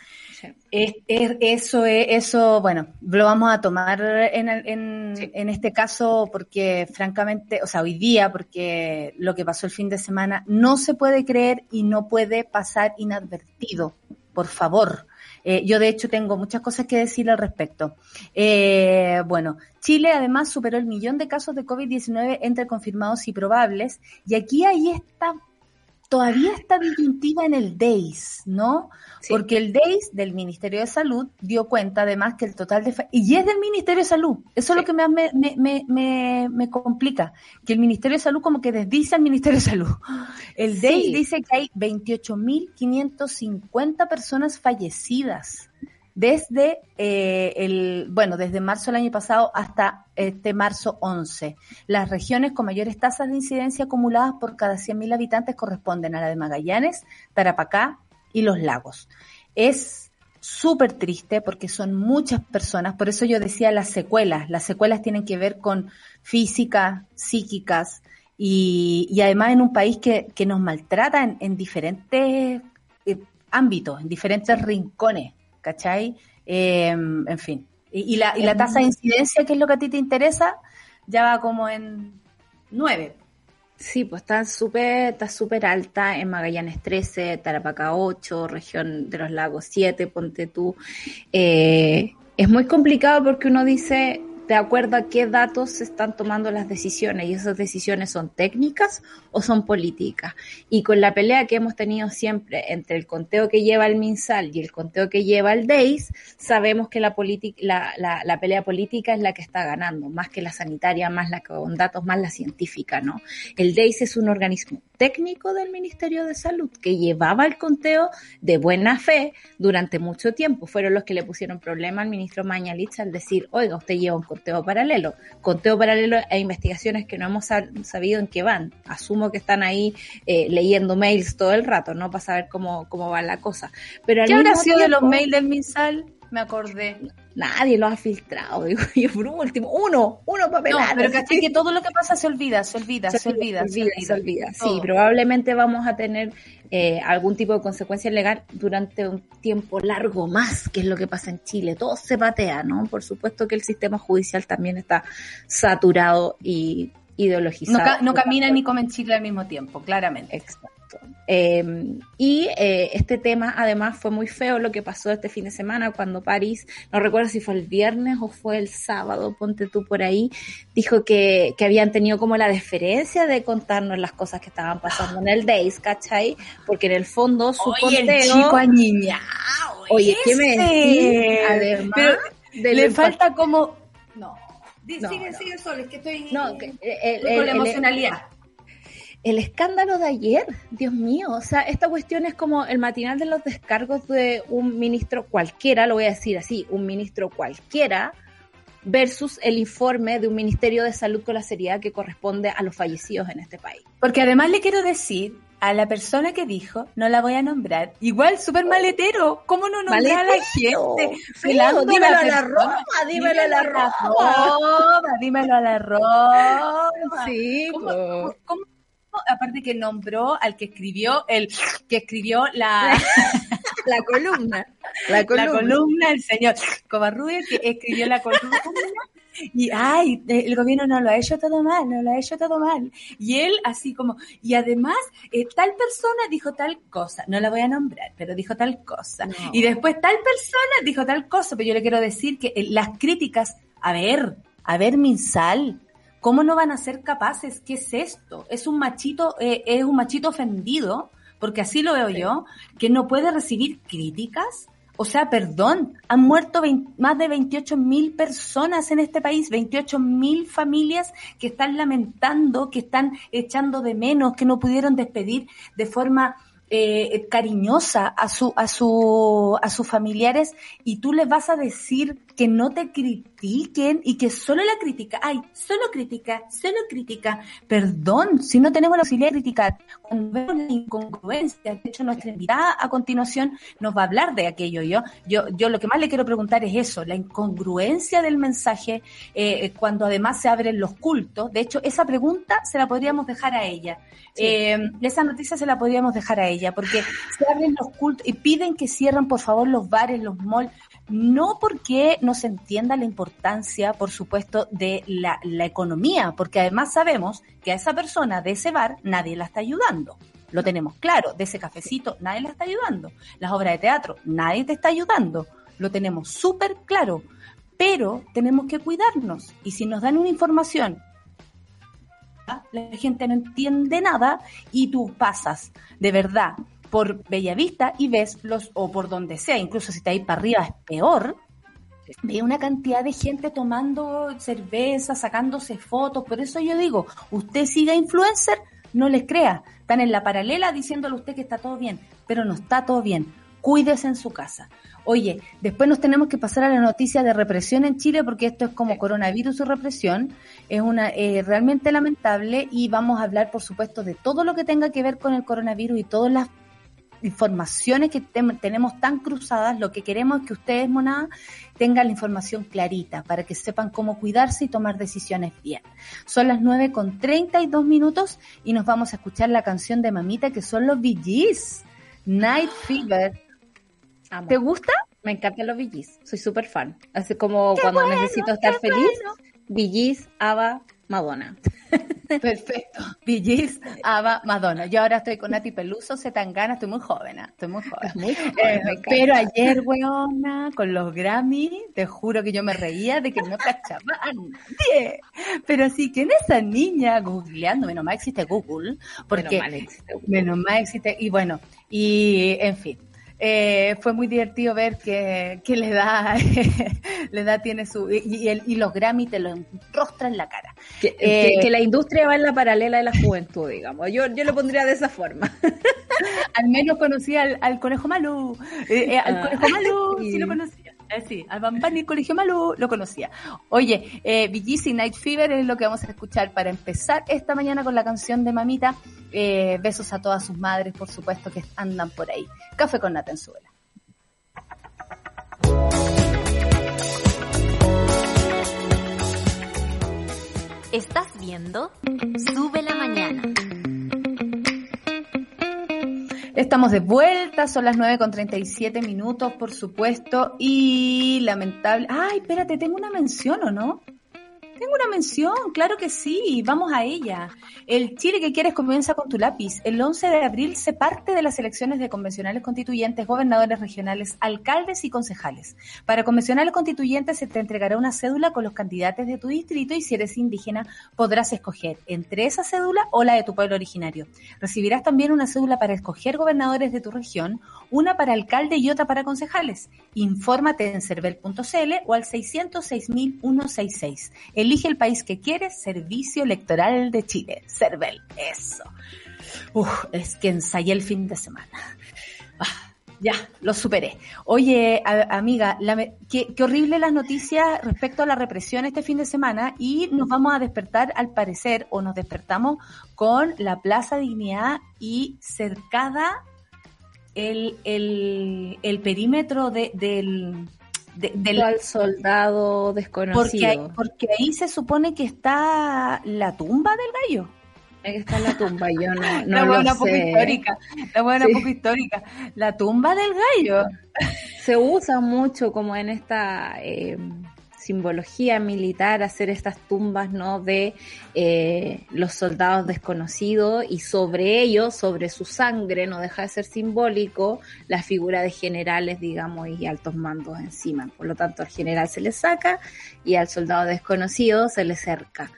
Es, eso, eso, bueno, lo vamos a tomar en, en, este caso porque francamente, o sea, hoy día, porque lo que pasó el fin de semana no se puede creer y no puede pasar inadvertido, por favor. Eh, yo de hecho tengo muchas cosas que decir al respecto. Eh, bueno, Chile además superó el millón de casos de COVID-19 entre confirmados y probables y aquí hay esta todavía está disyuntiva en el DEIS, ¿no? Porque el DEIS del Ministerio de Salud dio cuenta además que el total de... Y es del Ministerio de Salud, eso es lo que me, me, me, me, complica, que el Ministerio de Salud como que desdice al Ministerio de Salud. El DEIS dice que hay 28.550 personas fallecidas desde eh, el, bueno, desde marzo del año pasado hasta este marzo 11. Las regiones con mayores tasas de incidencia acumuladas por cada 100.000 habitantes corresponden a la de Magallanes, Tarapacá y Los Lagos. Es súper triste porque son muchas personas, por eso yo decía las secuelas. Las secuelas tienen que ver con física, psíquicas y, y además en un país que, que nos maltrata en, en diferentes eh, ámbitos, en diferentes rincones ¿cachai? Em, en fin. Y, la, y la tasa de incidencia, que es lo que a ti te interesa, ya va como en 9. Sí, pues está súper está súper alta en Magallanes 13, Tarapacá 8, región de los lagos 7, ponte tú. Eh, es muy complicado porque uno dice, de acuerdo a qué datos se están tomando las decisiones y esas decisiones son técnicas o son políticas. Y con la pelea que hemos tenido siempre entre el conteo que lleva el MinSal y el conteo que lleva el DEIS, sabemos que la, la, la, pelea política es la que está ganando, más que la sanitaria, más la con datos, más la científica, ¿no? El DEIS es un organismo técnico del Ministerio de Salud que llevaba el conteo de buena fe durante mucho tiempo. Fueron los que le pusieron problema al ministro Mañalich al decir, oiga, usted lleva un conteo paralelo. Conteo paralelo e investigaciones que no hemos sabido en qué van. Asumo que están ahí eh, leyendo mails todo el rato, ¿no? Para saber cómo, cómo va la cosa. Pero ¿Qué habrá sido de los mails del MinSal? Me acordé. Nadie lo ha filtrado, digo yo, por último, uno, uno para No, pero que todo lo que pasa se olvida, se olvida, se, olvida, se olvida. Sí, probablemente vamos a tener eh, algún tipo de consecuencia legal durante un tiempo largo más, que es lo que pasa en Chile. Todo se patea, ¿no? Por supuesto que el sistema judicial también está saturado y ideologizado. No, no camina ni come en Chile al mismo tiempo, claramente. Exacto. Em, y eh, este tema además fue muy feo lo que pasó este fin de semana cuando París, no recuerdo si fue el viernes o fue el sábado, ponte tú por ahí, dijo que, que habían tenido como la deferencia de contarnos las cosas que estaban pasando en el Days, ¿cachai? Porque en el fondo su Oye, el chico Oye, ¿qué me decís? Además, le falta como... No. sigue, sigue solo, es que estoy no, que, con la emocionalidad el escándalo de ayer, Dios mío, o sea, esta cuestión es como el matinal de los descargos de un ministro cualquiera, lo voy a decir así, un ministro cualquiera, versus el informe de un Ministerio de Salud con la seriedad que corresponde a los fallecidos en este país. Porque además le quiero decir a la persona que dijo, no la voy a nombrar, igual súper maletero, ¿cómo no nombrar a la gente? dímelo a la, Roma, dímelo a la Roma. Dímelo a la Roma. Sí, ¿Cómo, aparte que nombró al que escribió el que escribió la, la columna. La columna. el señor Covarrubias, que escribió la columna. Y, ay, el gobierno no lo ha hecho todo mal, no lo ha hecho todo mal. Y él así como, y además, eh, tal persona dijo tal cosa, no la voy a nombrar, pero dijo tal cosa. Y después tal persona dijo tal cosa, pero yo le quiero decir que eh, las críticas, a ver, a ver, Minsal, ¿Cómo no van a ser capaces? ¿Qué es esto? Es un machito, eh, es un machito ofendido, porque así lo veo yo, que no puede recibir críticas. O sea, perdón, han muerto más de 28 mil personas en este país, 28 mil familias que están lamentando, que están echando de menos, que no pudieron despedir de forma eh, cariñosa a su a su a sus familiares y tú les vas a decir que no te critiquen y que solo la crítica, ay, solo crítica, solo crítica. Perdón, si no tenemos la posibilidad de criticar, cuando vemos la incongruencia, de hecho nuestra invitada a continuación nos va a hablar de aquello. Yo, yo, yo lo que más le quiero preguntar es eso, la incongruencia del mensaje eh, cuando además se abren los cultos. De hecho, esa pregunta se la podríamos dejar a ella. Eh, esa noticia se la podríamos dejar a ella, porque se abren los cultos y piden que cierren por favor los bares, los malls, no porque no se entienda la importancia, por supuesto, de la, economía, porque además sabemos que a esa persona de ese bar nadie la está ayudando. Lo tenemos claro, de ese cafecito nadie la está ayudando. Las obras de teatro, nadie te está ayudando. Lo tenemos súper claro. Pero tenemos que cuidarnos. Y si nos dan una información la gente no entiende nada y tú pasas, de verdad, por Bellavista y ves los, o por donde sea, incluso si te ahí para arriba es peor, ve una cantidad de gente tomando cerveza, sacándose fotos, por eso yo digo, usted siga influencer, no les crea, están en la paralela diciéndole a usted que está todo bien, pero no está todo bien, cuídese en su casa. Oye, después nos tenemos que pasar a la noticia de represión en Chile porque esto es como coronavirus y represión, es una eh, realmente lamentable y vamos a hablar por supuesto de todo lo que tenga que ver con el coronavirus y todas las informaciones que tenemos tan cruzadas, lo que queremos es que ustedes, monada, tengan la información clarita para que sepan cómo cuidarse y tomar decisiones bien. Son las 9 con 32 minutos y nos vamos a escuchar la canción de Mamita que son los VGs, Night Fever. ¿Te gusta? Me encantan los VGs, soy súper fan. Así como cuando necesito estar feliz, bueno. Ava, Madonna. Perfecto. Billys, Ava, Madonna. Yo ahora estoy con Nati Peluso, Zetangana, estoy muy joven, ¿ah? estoy muy joven. Eh, pero ayer, weona, con los Grammy, te juro que yo me reía de que no cachaba a nadie. Pero sí, que en esa niña googleando, menos mal existe Google, porque menos mal existe, Google. Menos mal existe y bueno, y en fin, eh, fue muy divertido ver que, que le da, le da, tiene su, y, el, y los Grammy te lo enrostra en la cara. Que, eh, que, la industria va en la paralela de la juventud, digamos. Yo, yo lo pondría de esa forma. al menos conocí al, al Conejo Malú, eh, al ah, Conejo Malú, sí. sí lo conocí. Eh, sí, al Bambani Colegio Malú lo conocía. Oye, eh, y Night Fever es lo que vamos a escuchar para empezar esta mañana con la canción de Mamita. Eh, besos a todas sus madres, por supuesto, que andan por ahí. Café con nata en suela. Estás viendo Sube la Mañana. Estamos de vuelta, son las 9 con 37 minutos, por supuesto, y lamentable. Ay, espérate, tengo una mención, ¿o no? Tengo una mención, claro que sí, vamos a ella. El Chile que quieres comienza con tu lápiz. El 11 de abril se parte de las elecciones de convencionales constituyentes, gobernadores regionales, alcaldes y concejales. Para convencionales constituyentes se te entregará una cédula con los candidatos de tu distrito y si eres indígena podrás escoger entre esa cédula o la de tu pueblo originario. Recibirás también una cédula para escoger gobernadores de tu región, una para alcalde y otra para concejales. Infórmate en cervel.cl o al 606.166. Elige el país que quieres, Servicio Electoral de Chile. Cervel, eso. Uf, es que ensayé el fin de semana. Ah, ya, lo superé. Oye, amiga, qué, horrible las noticias respecto a la represión este fin de semana y nos vamos a despertar, al parecer, o nos despertamos con la Plaza Dignidad y cercada el, el, el perímetro de, del, del al soldado desconocido. Porque, porque ahí se supone que está la tumba del gallo. que está la tumba, yo no, no la buena poco histórica, la buena poco histórica. La tumba del gallo. Se usa mucho como en esta eh, simbología militar hacer estas tumbas no de eh, los soldados desconocidos y sobre ellos, sobre su sangre, no deja de ser simbólico la figura de generales, digamos, y altos mandos encima. Por lo tanto, al general se le saca y al soldado desconocido se le cerca.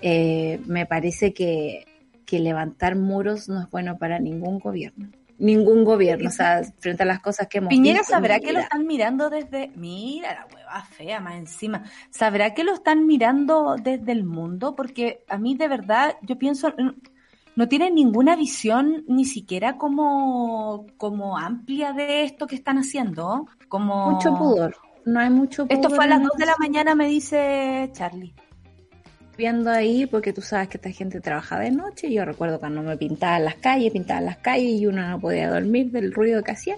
Eh, me parece que, que levantar muros no es bueno para ningún gobierno ningún gobierno, o sea, frente a las cosas que hemos Piñera sabrá que lo están mirando desde, mira la hueva fea más encima, sabrá que lo están mirando desde el mundo, porque a mí de verdad yo pienso, no tienen ninguna visión ni siquiera como, como amplia de esto que están haciendo, como... Mucho pudor, no hay mucho pudor. Esto fue a las 2 de la mañana, me dice Charlie viendo ahí, porque tú sabes que esta gente trabaja de noche. Yo recuerdo cuando me pintaban las calles, pintaban las calles y uno no podía dormir del ruido que hacía.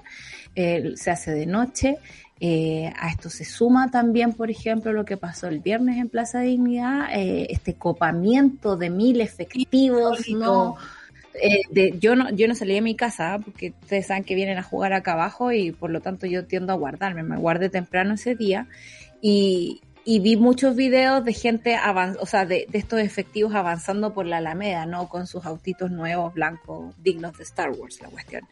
Eh, se hace de noche. Eh, a esto se suma también, por ejemplo, lo que pasó el viernes en Plaza Dignidad, eh, este copamiento de mil efectivos, no, de, yo no, yo no salí de mi casa porque ustedes saben que vienen a jugar acá abajo y por lo tanto yo tiendo a guardarme, me guardé temprano ese día y, y vi muchos videos de gente, avan o sea, de, de, estos efectivos avanzando por la Alameda, ¿no? Con sus autitos nuevos, blancos, dignos de Star Wars, la cuestión.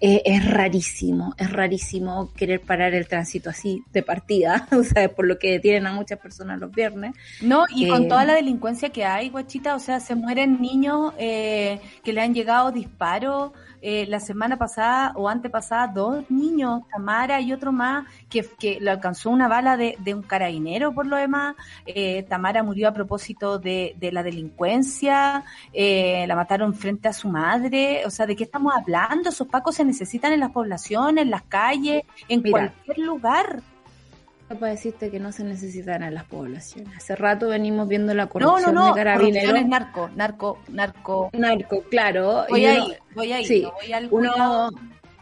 Eh, es rarísimo, es rarísimo querer parar el tránsito así de partida, o sea, por lo que detienen a muchas personas los viernes. No, y eh, con toda la delincuencia que hay, guachita, o sea, se mueren niños eh, que le han llegado disparos, eh, la semana pasada o antepasada dos niños, Tamara y otro más, que, que le alcanzó una bala de, de un carabinero por lo demás. Eh, Tamara murió a propósito de, de la delincuencia, eh, la mataron frente a su madre. O sea, ¿de qué estamos hablando? Esos pacos se necesitan en las poblaciones, en las calles, en Mira, cualquier lugar. Para decirte que no se necesitan en las poblaciones. Hace rato venimos viendo la No, corrupción no, no, de carabineros. es narco, narco, narco. Narco, claro. Voy y ahí, uno- voy ahí, sí, no voy al uno,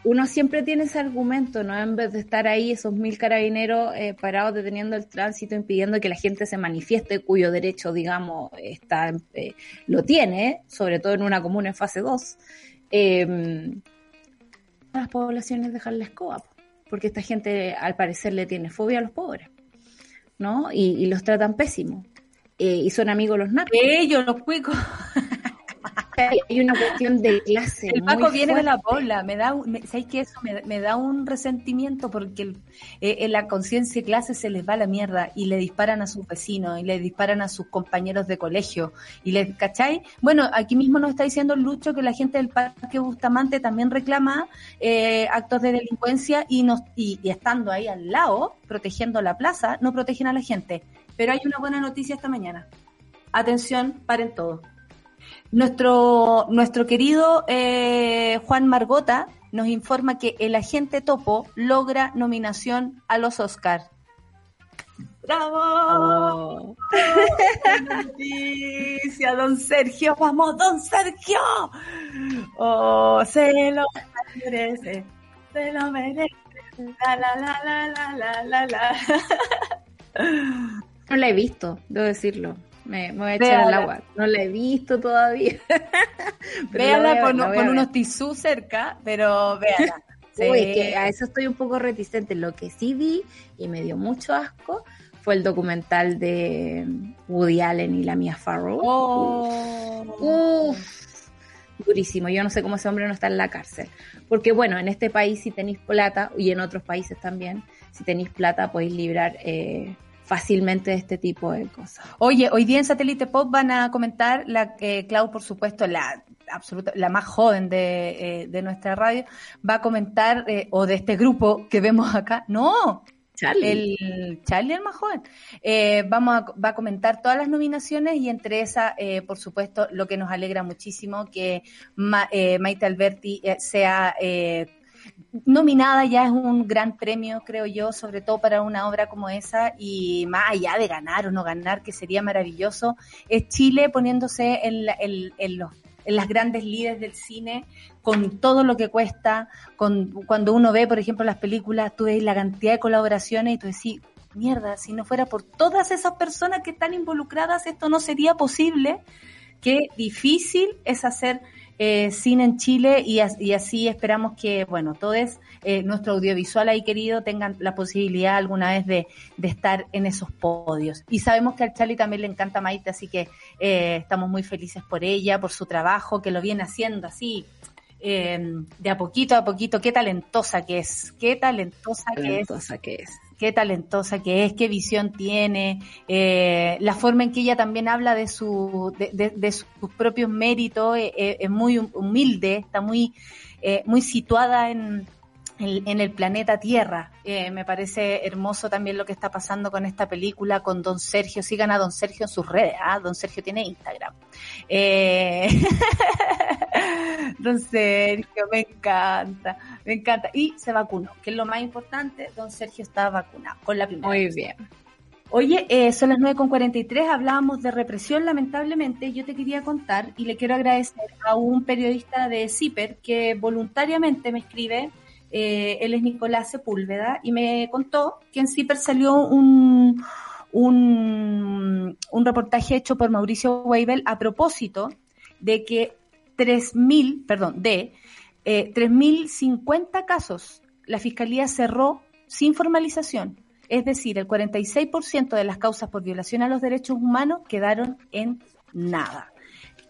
uno siempre tiene ese argumento, ¿no? En vez de estar ahí esos mil carabineros eh, parados deteniendo el tránsito, impidiendo que la gente se manifieste, cuyo derecho, digamos, está eh, lo tiene, sobre todo en una comuna en fase 2. Eh, a las poblaciones dejar la escoba, porque esta gente al parecer le tiene fobia a los pobres, ¿no? Y, los tratan pésimo. Eh, y son amigos los narcos. Ellos, los cuicos. Hay una cuestión de clase. El muy Paco viene de la pobla, me da, me, ¿sabes qué? Eso me, me da un resentimiento porque el- eh, en la conciencia de clase se les va la mierda y le disparan a sus vecinos y le disparan a sus compañeros de colegio y le, ¿cachai? Bueno, aquí mismo nos está diciendo Lucho que la gente del Parque Bustamante también reclama eh, actos de delincuencia y, nos, y, y estando ahí al lado, protegiendo la plaza, no protegen a la gente. Pero hay una buena noticia esta mañana. Atención, paren todo. Nuestro, nuestro querido eh, Juan Margota nos informa que el agente Topo logra nominación a los Oscar. ¡Bravo! Oh. Buena noticia, don Sergio, vamos, don Sergio. Oh, se lo merece, se lo merece. La, la, la, la, la, la, la. No la he visto, debo decirlo. Me, me voy a echar al agua. No la he visto todavía. Véala con, ver. unos tisús cerca, pero véala. Uy, que a eso estoy un poco reticente. Lo que sí vi y me dio mucho asco fue el documental de Woody Allen y la Mia Farrow. Oh. Uf, durísimo. Yo no sé cómo ese hombre no está en la cárcel. Porque bueno, en este país si tenéis plata, y en otros países también, si tenéis plata podéis librar eh, fácilmente de este tipo de cosas. Oye, hoy día en Satélite Pop van a comentar la eh, Clau, por supuesto, la absoluta, la más joven de, eh, de nuestra radio, va a comentar, eh, o de este grupo que vemos acá, no, Charlie. el Charlie el más joven, eh, vamos a, va a comentar todas las nominaciones y entre esas, eh, por supuesto, lo que nos alegra muchísimo que Ma- eh, Maite Alberti eh, sea eh, nominada ya es un gran premio, creo yo, sobre todo para una obra como esa y más allá de ganar o no ganar, que sería maravilloso, es Chile poniéndose en, en los en las grandes líderes del cine, con todo lo que cuesta, con cuando uno ve, por ejemplo, las películas, tú ves la cantidad de colaboraciones y tú decís, mierda, si no fuera por todas esas personas que están involucradas, esto no sería posible. Qué difícil es hacer eh, cine en Chile y, as- y así esperamos que, bueno, todos eh, nuestro audiovisual ahí querido tengan la posibilidad alguna vez de, de estar en esos podios. Y sabemos que al Charlie también le encanta Maite, así que eh, estamos muy felices por ella, por su trabajo, que lo viene haciendo así. eh, de a poquito a poquito, qué talentosa que es, qué talentosa que es talentosa que es. Qué talentosa que es, qué visión tiene, eh, la forma en que ella también habla de, su, de, de- de sus propios méritos, eh, eh, es muy hum- humilde, está muy, eh, muy situada en, en, en el planeta Tierra. Eh, me parece hermoso también lo que está pasando con esta película, con Don Sergio. Sigan a Don Sergio en sus redes, ¿ah? Don Sergio tiene Instagram. Eh, Don Sergio, me encanta, me encanta. Y se vacunó, que es lo más importante, Don Sergio está vacunado con la primera. Muy bien. Oye, eh, son las 9.43, hablábamos de represión, lamentablemente. Yo te quería contar y le quiero agradecer a un periodista de CIPER que voluntariamente me escribe, eh, él es Nicolás Sepúlveda, y me contó que en CIPER salió un, un, un reportaje hecho por Mauricio Weibel a propósito de que 3.000, perdón, de eh, 3.050 casos la Fiscalía cerró sin formalización Es decir, el 46% de las causas por violación a los derechos humanos quedaron en nada.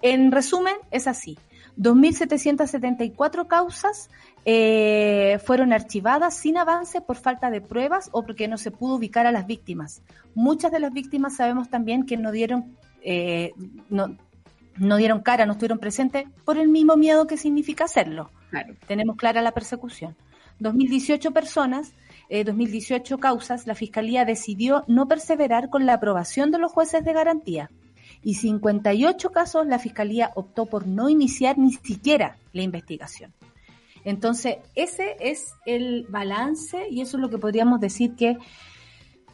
En resumen, es así. 2.774 causas eh, fueron archivadas sin avance por falta de pruebas o porque no se pudo ubicar a las víctimas. Muchas de las víctimas sabemos también que no dieron, eh, no, no, dieron cara, no estuvieron presentes por el mismo miedo que significa hacerlo. Tenemos clara la persecución. 2018 personas, 2018 eh, causas, la Fiscalía decidió no perseverar con la aprobación de los jueces de garantía y 58 casos la Fiscalía optó por no iniciar ni siquiera la investigación. Entonces, ese es el balance y eso es lo que podríamos decir que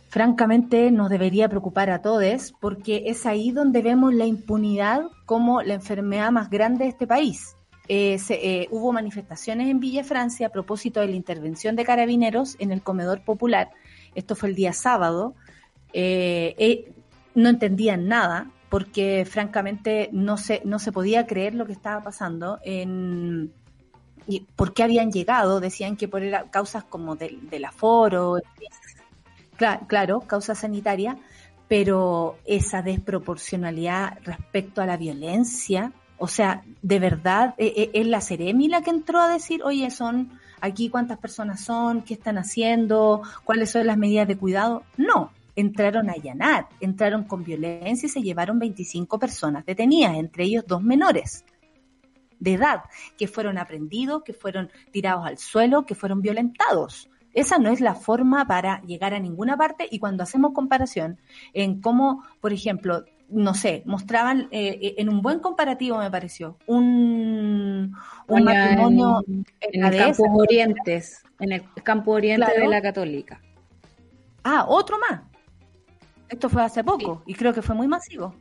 francamente nos debería preocupar a todos porque es ahí donde vemos la impunidad como la enfermedad más grande de este país. Eh, eh, hubo manifestaciones en Villa Francia a propósito de la intervención de carabineros en el comedor popular. Esto fue el día sábado. Eh, no entendían nada porque francamente no se, no se podía creer lo que estaba pasando. En, y ¿Por qué habían llegado? Decían que por causas como del, del aforo, claro, claro, causa sanitaria, pero esa desproporcionalidad respecto a la violencia, o sea, de verdad, ¿e, e, ¿es la Ceremi la que entró a decir, oye, son aquí cuántas personas son, qué están haciendo, cuáles son las medidas de cuidado? No, entraron a allanar, entraron con violencia y se llevaron 25 personas detenidas, entre ellos dos menores de edad, que fueron aprendidos, que fueron tirados al suelo, que fueron violentados. Esa no es la forma para llegar a ninguna parte y cuando hacemos comparación en cómo, por ejemplo, no sé, mostraban eh, en un buen comparativo me pareció un, un matrimonio en, el campo orientes, en el campo oriente de la católica. Ah, otro más. Esto fue hace poco y creo que fue muy masivo.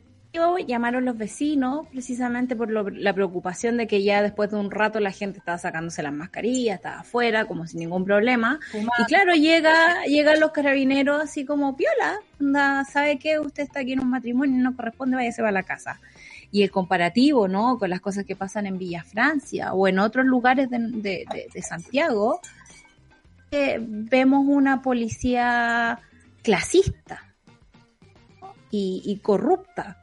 Llamaron los vecinos precisamente por la preocupación de que ya después de un rato la gente estaba sacándose las mascarillas, estaba afuera, como sin ningún problema. Y claro, llega, llegan los carabineros así como piola, anda, ¿sabe qué? Usted está aquí en un matrimonio y no corresponde, váyase a la casa. Y el comparativo, ¿no? Con las cosas que pasan en Villa Francia o en otros lugares de, Santiago, eh, vemos una policía clasista y, corrupta.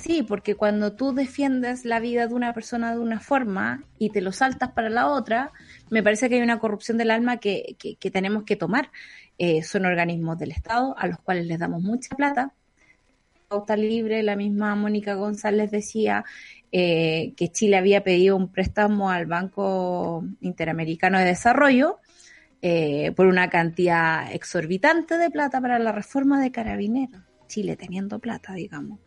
Sí, porque cuando tú defiendes la vida de una persona de una forma y te lo saltas para la otra, me parece que hay una corrupción del alma que, que, tenemos que tomar. Eh, son organismos del Estado a los cuales les damos mucha plata. Pauta Libre, la misma Mónica González decía eh, que Chile había pedido un préstamo al Banco Interamericano de Desarrollo eh, por una cantidad exorbitante de plata para la reforma de carabineros. Chile teniendo plata, digamos.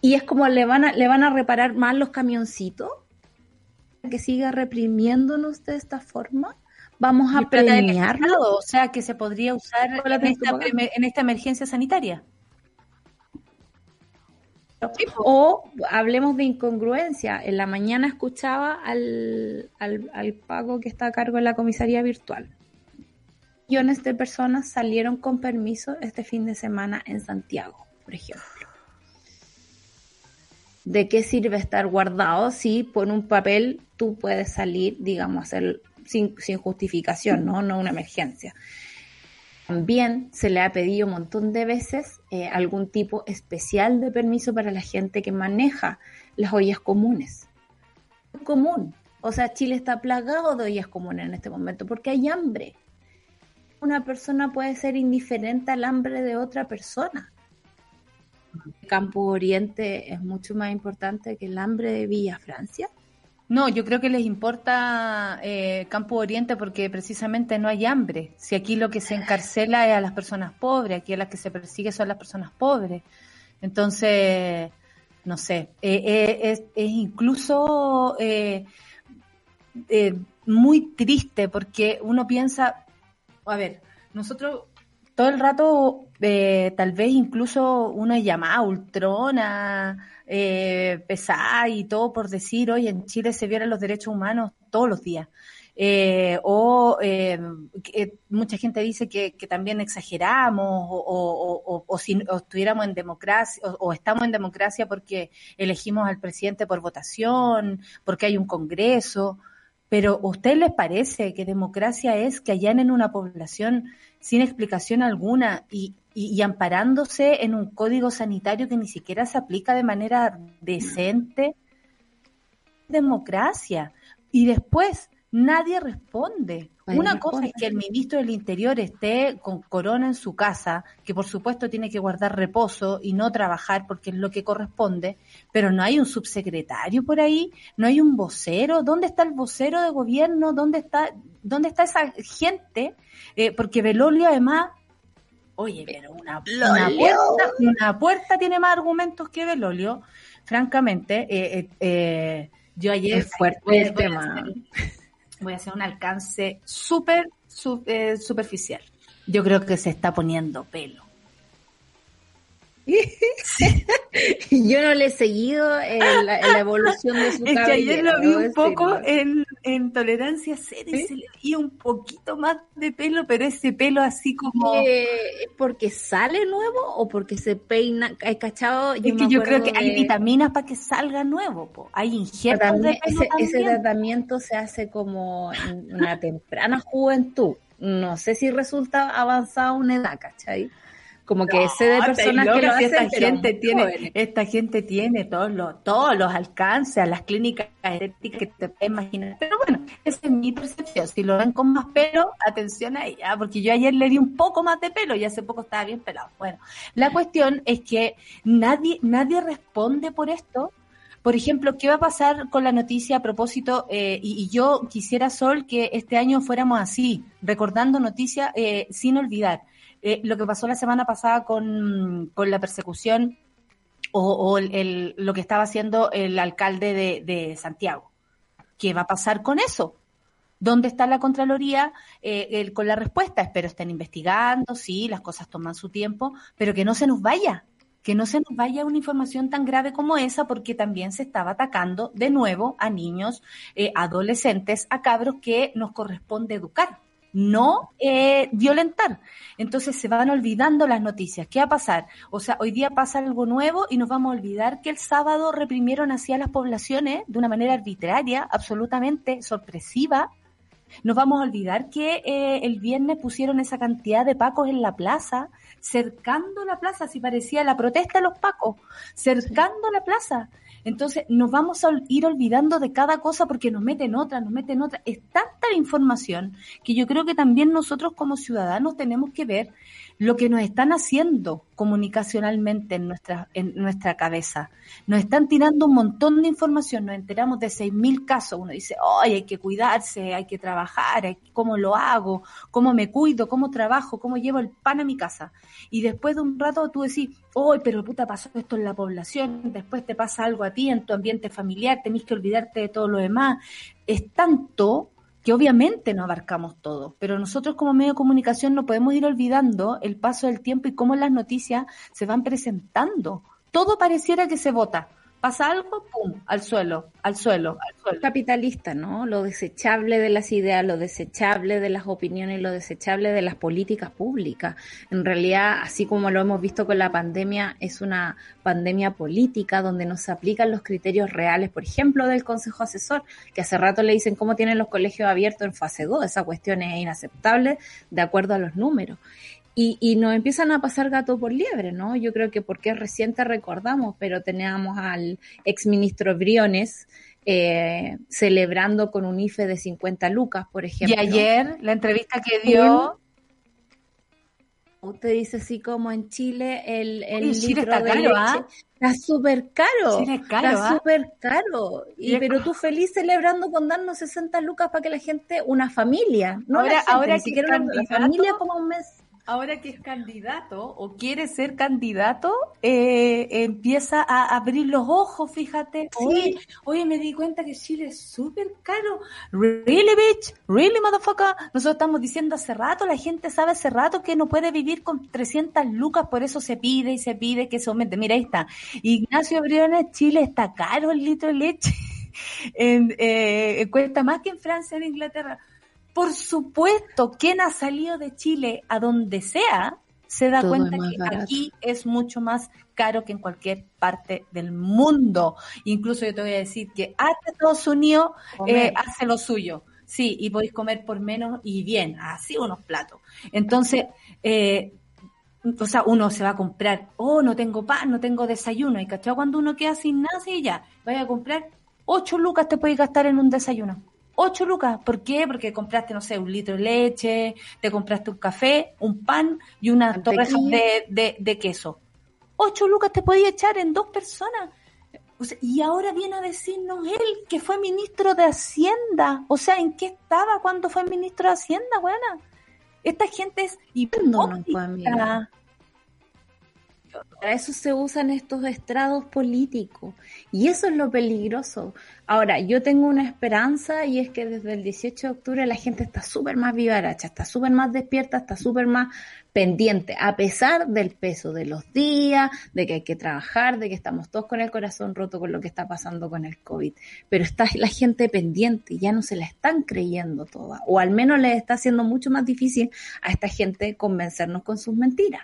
Y es como le van a, le van a reparar más los camioncitos, que siga reprimiéndonos de esta forma. Vamos a premiarlo. O sea, que se podría usar en esta, en esta emergencia sanitaria. O hablemos de incongruencia. En la mañana escuchaba al, al, al, pago que está a cargo de la comisaría virtual millones de personas salieron con permiso este fin de semana en Santiago, por ejemplo. ¿De qué sirve estar guardado si por un papel tú puedes salir, digamos, hacer sin, sin justificación, ¿no? No una emergencia. También se le ha pedido un montón de veces eh, algún tipo especial de permiso para la gente que maneja las ollas comunes. Común. O sea, Chile está plagado de ollas comunes en este momento porque hay hambre una persona puede ser indiferente al hambre de otra persona. Campo Oriente es mucho más importante que el hambre de Villa Francia. No, yo creo que les importa eh, Campo Oriente porque precisamente no hay hambre. Si aquí lo que se encarcela es a las personas pobres, aquí a las que se persigue son las personas pobres. Entonces, no sé, eh, eh, es, incluso muy triste porque uno piensa, a ver, nosotros todo el rato, eh, tal vez incluso una llamada ultrona, eh, pesada y todo por decir, hoy en Chile se violan los derechos humanos todos los días. Eh, o eh, mucha gente dice que, también exageramos o, si estuviéramos en democracia o, estamos en democracia porque elegimos al presidente por votación, porque hay un congreso Pero ¿a usted les parece que democracia es que allanen una población sin explicación alguna y, amparándose en un código sanitario que ni siquiera se aplica de manera decente? Democracia. Y después, nadie responde. Una cosa es que el ministro del Interior esté con corona en su casa, que por supuesto tiene que guardar reposo y no trabajar porque es lo que corresponde, pero no hay un subsecretario por ahí, no hay un vocero. ¿Dónde está el vocero de gobierno? ¿Dónde está, dónde está esa gente? Eh, porque Belolio además Oye, pero una, puerta, una, puerta, tiene más argumentos que Belolio, francamente. Eh, eh, eh yo ayer... Es fuerte el tema voy a hacer un alcance súper eh, superficial. Yo creo que se está poniendo pelo. Yo no le he seguido la, evolución de su Es que ayer lo vi un poco en, Tolerancia Cero y se le veía un poquito más de pelo, pero ese pelo así como... ¿Es porque sale nuevo o porque se peina? ¿Hay cachado? es que yo creo que hay vitaminas para que salga nuevo, hay injertos de pelo ese, ese tratamiento se hace como en una temprana juventud. No sé si resulta avanzada una edad, ¿cachai? Como que ese de personas que lo esta gente tiene esta gente tiene todos los todos los alcances a las clínicas estéticas que te puedes imaginar pero bueno esa es mi percepción si lo ven con más pelo atención a ella porque yo ayer le di un poco más de pelo y hace poco estaba bien pelado bueno la cuestión es que nadie nadie responde por esto por ejemplo, ¿qué va a pasar con la noticia a propósito? Eh, y, yo quisiera, Sol, que este año fuéramos así, recordando noticias eh, sin olvidar. Eh, lo que pasó la semana pasada con, la persecución o, el, lo que estaba haciendo el alcalde de, Santiago. ¿Qué va a pasar con eso? ¿Dónde está la Contraloría eh, con la respuesta? Espero estén investigando, sí, las cosas toman su tiempo, pero que no se nos vaya, que no se nos vaya una información tan grave como esa, porque también se estaba atacando de nuevo a niños, eh, adolescentes, a cabros que nos corresponde educar no eh, violentar. Entonces se van olvidando las noticias. ¿Qué va a pasar? O sea, hoy día pasa algo nuevo y nos vamos a olvidar que el sábado reprimieron así a las poblaciones de una manera arbitraria, absolutamente sorpresiva. Nos vamos a olvidar que eh, el viernes pusieron esa cantidad de pacos en la plaza, cercando la plaza, si parecía la protesta de los pacos, cercando la plaza. Entonces nos vamos a ir olvidando de cada cosa porque nos meten otra, nos meten otra. Es tanta la información que yo creo que también nosotros como ciudadanos tenemos que ver lo que nos están haciendo comunicacionalmente en nuestra, en nuestra cabeza. Nos están tirando un montón de información, nos enteramos de 6.000 casos. Uno dice, ay, hay que cuidarse, hay que trabajar, cómo lo hago, cómo me cuido, cómo trabajo, cómo llevo el pan a mi casa. Y después de un rato tú decís, ay, pero puta, pasó esto en la población, después te pasa algo a ti en tu ambiente familiar, tenés que olvidarte de todo lo demás. Es tanto que obviamente no abarcamos todo, pero nosotros como medio de comunicación no podemos ir olvidando el paso del tiempo y cómo las noticias se van presentando. Todo pareciera que se vota pasa algo, ¡pum!, al suelo, al suelo, al suelo. Capitalista, ¿no? Lo desechable de las ideas, lo desechable de las opiniones, lo desechable de las políticas públicas. En realidad, así como lo hemos visto con la pandemia, es una pandemia política donde no se aplican los criterios reales, por ejemplo, del Consejo Asesor, que hace rato le dicen cómo tienen los colegios abiertos en fase 2. Esa cuestión es inaceptable de acuerdo a los números. Y, y, nos empiezan a pasar gato por liebre, ¿no? Yo creo que porque es reciente recordamos, pero teníamos al exministro Briones eh, celebrando con un IFE de 50 lucas, por ejemplo. Y ayer, la entrevista que dio... Usted dice así como en Chile el, el litro está de caro, ¿ah? Está súper caro. caro. Está ¿ah? súper caro. Y, pero tú feliz celebrando con darnos 60 lucas para que la gente, una familia, no ahora, ahora ni siquiera una familia como un mes ahora que es candidato o quiere ser candidato, eh, empieza a abrir los ojos, fíjate. Oye, oye, me di cuenta que Chile es súper caro. Really, bitch? Really, motherfucker? Nosotros estamos diciendo hace rato, la gente sabe hace rato que no puede vivir con 300 lucas, por eso se pide y se pide que se aumente. Mira, ahí está. Ignacio Briones, Chile está caro el litro de leche. Eh, cuesta más que en Francia, en Inglaterra. Por supuesto, quien ha salido de Chile a donde sea, se da cuenta que aquí es mucho más caro que en cualquier parte del mundo. Incluso yo te voy a decir que hasta Estados Unidos eh, hace lo suyo. Sí, y podéis comer por menos y bien, así unos platos. Entonces, eh, o sea, uno se va a comprar, oh, no tengo pan, no tengo desayuno, y cachado cuando uno queda sin nada, y ya, vaya a comprar, ocho lucas te puedes gastar en un desayuno. Ocho lucas, ¿por qué? Porque compraste, no sé, un litro de leche, te compraste un café, un pan y unas torrejas de, de, queso. Ocho lucas te podía echar en dos personas. y ahora viene a decirnos él que fue ministro de Hacienda. O sea, ¿en qué estaba cuando fue ministro de Hacienda, buena? Esta gente es hipócrita. Para eso se usan estos estrados políticos. Y eso es lo peligroso. Ahora, yo tengo una esperanza y es que desde el 18 de octubre la gente está súper más vivaracha, está súper más despierta, está súper más pendiente, a pesar del peso de los días, de que hay que trabajar, de que estamos todos con el corazón roto con lo que está pasando con el COVID. Pero está la gente pendiente ya no se la están creyendo toda, o al menos les está haciendo mucho más difícil a esta gente convencernos con sus mentiras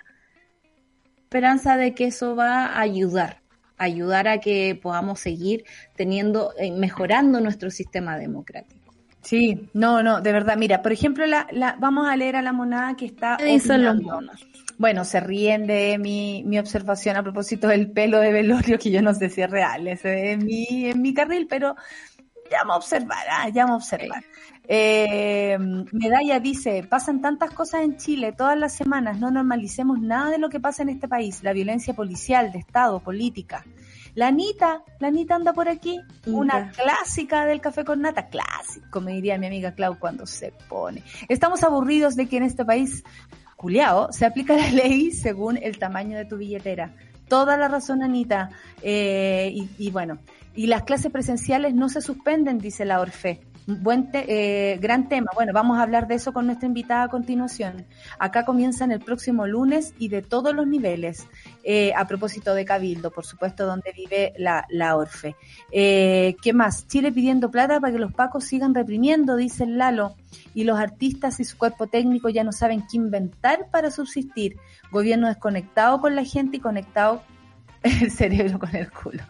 esperanza de que eso va a ayudar, ayudar a que podamos seguir teniendo, eh, mejorando nuestro sistema democrático. Sí, no, no, de verdad. Mira, por ejemplo, la, la, vamos a leer a la monada que está. Bueno, se ríen de mi, mi observación a propósito del pelo de velorio, que yo no sé si es real, ese es mi, en mi carril, pero ya vamos a observar, ah, ya vamos a observar. Eh, Medalla dice, pasan tantas cosas en Chile todas las semanas, no normalicemos nada de lo que pasa en este país, la violencia policial, de Estado, política. La Anita, la Anita anda por aquí, una clásica del café con nata, clásico, me diría mi amiga Clau cuando se pone. Estamos aburridos de que en este país, culiao, se aplica la ley según el tamaño de tu billetera. Toda la razón, Anita. Eh, y, y bueno, y las clases presenciales no se suspenden, dice la Orfe. Buen eh, gran tema. Bueno, vamos a hablar de eso con nuestra invitada a continuación. Acá comienzan el próximo lunes y de todos los niveles. Eh, a propósito de Cabildo, por supuesto, donde vive la, la Orfe. Eh, ¿Qué más? Chile pidiendo plata para que los pacos sigan reprimiendo, dice Lalo. Y los artistas y su cuerpo técnico ya no saben qué inventar para subsistir. Gobierno desconectado con la gente y conectado el cerebro con el culo.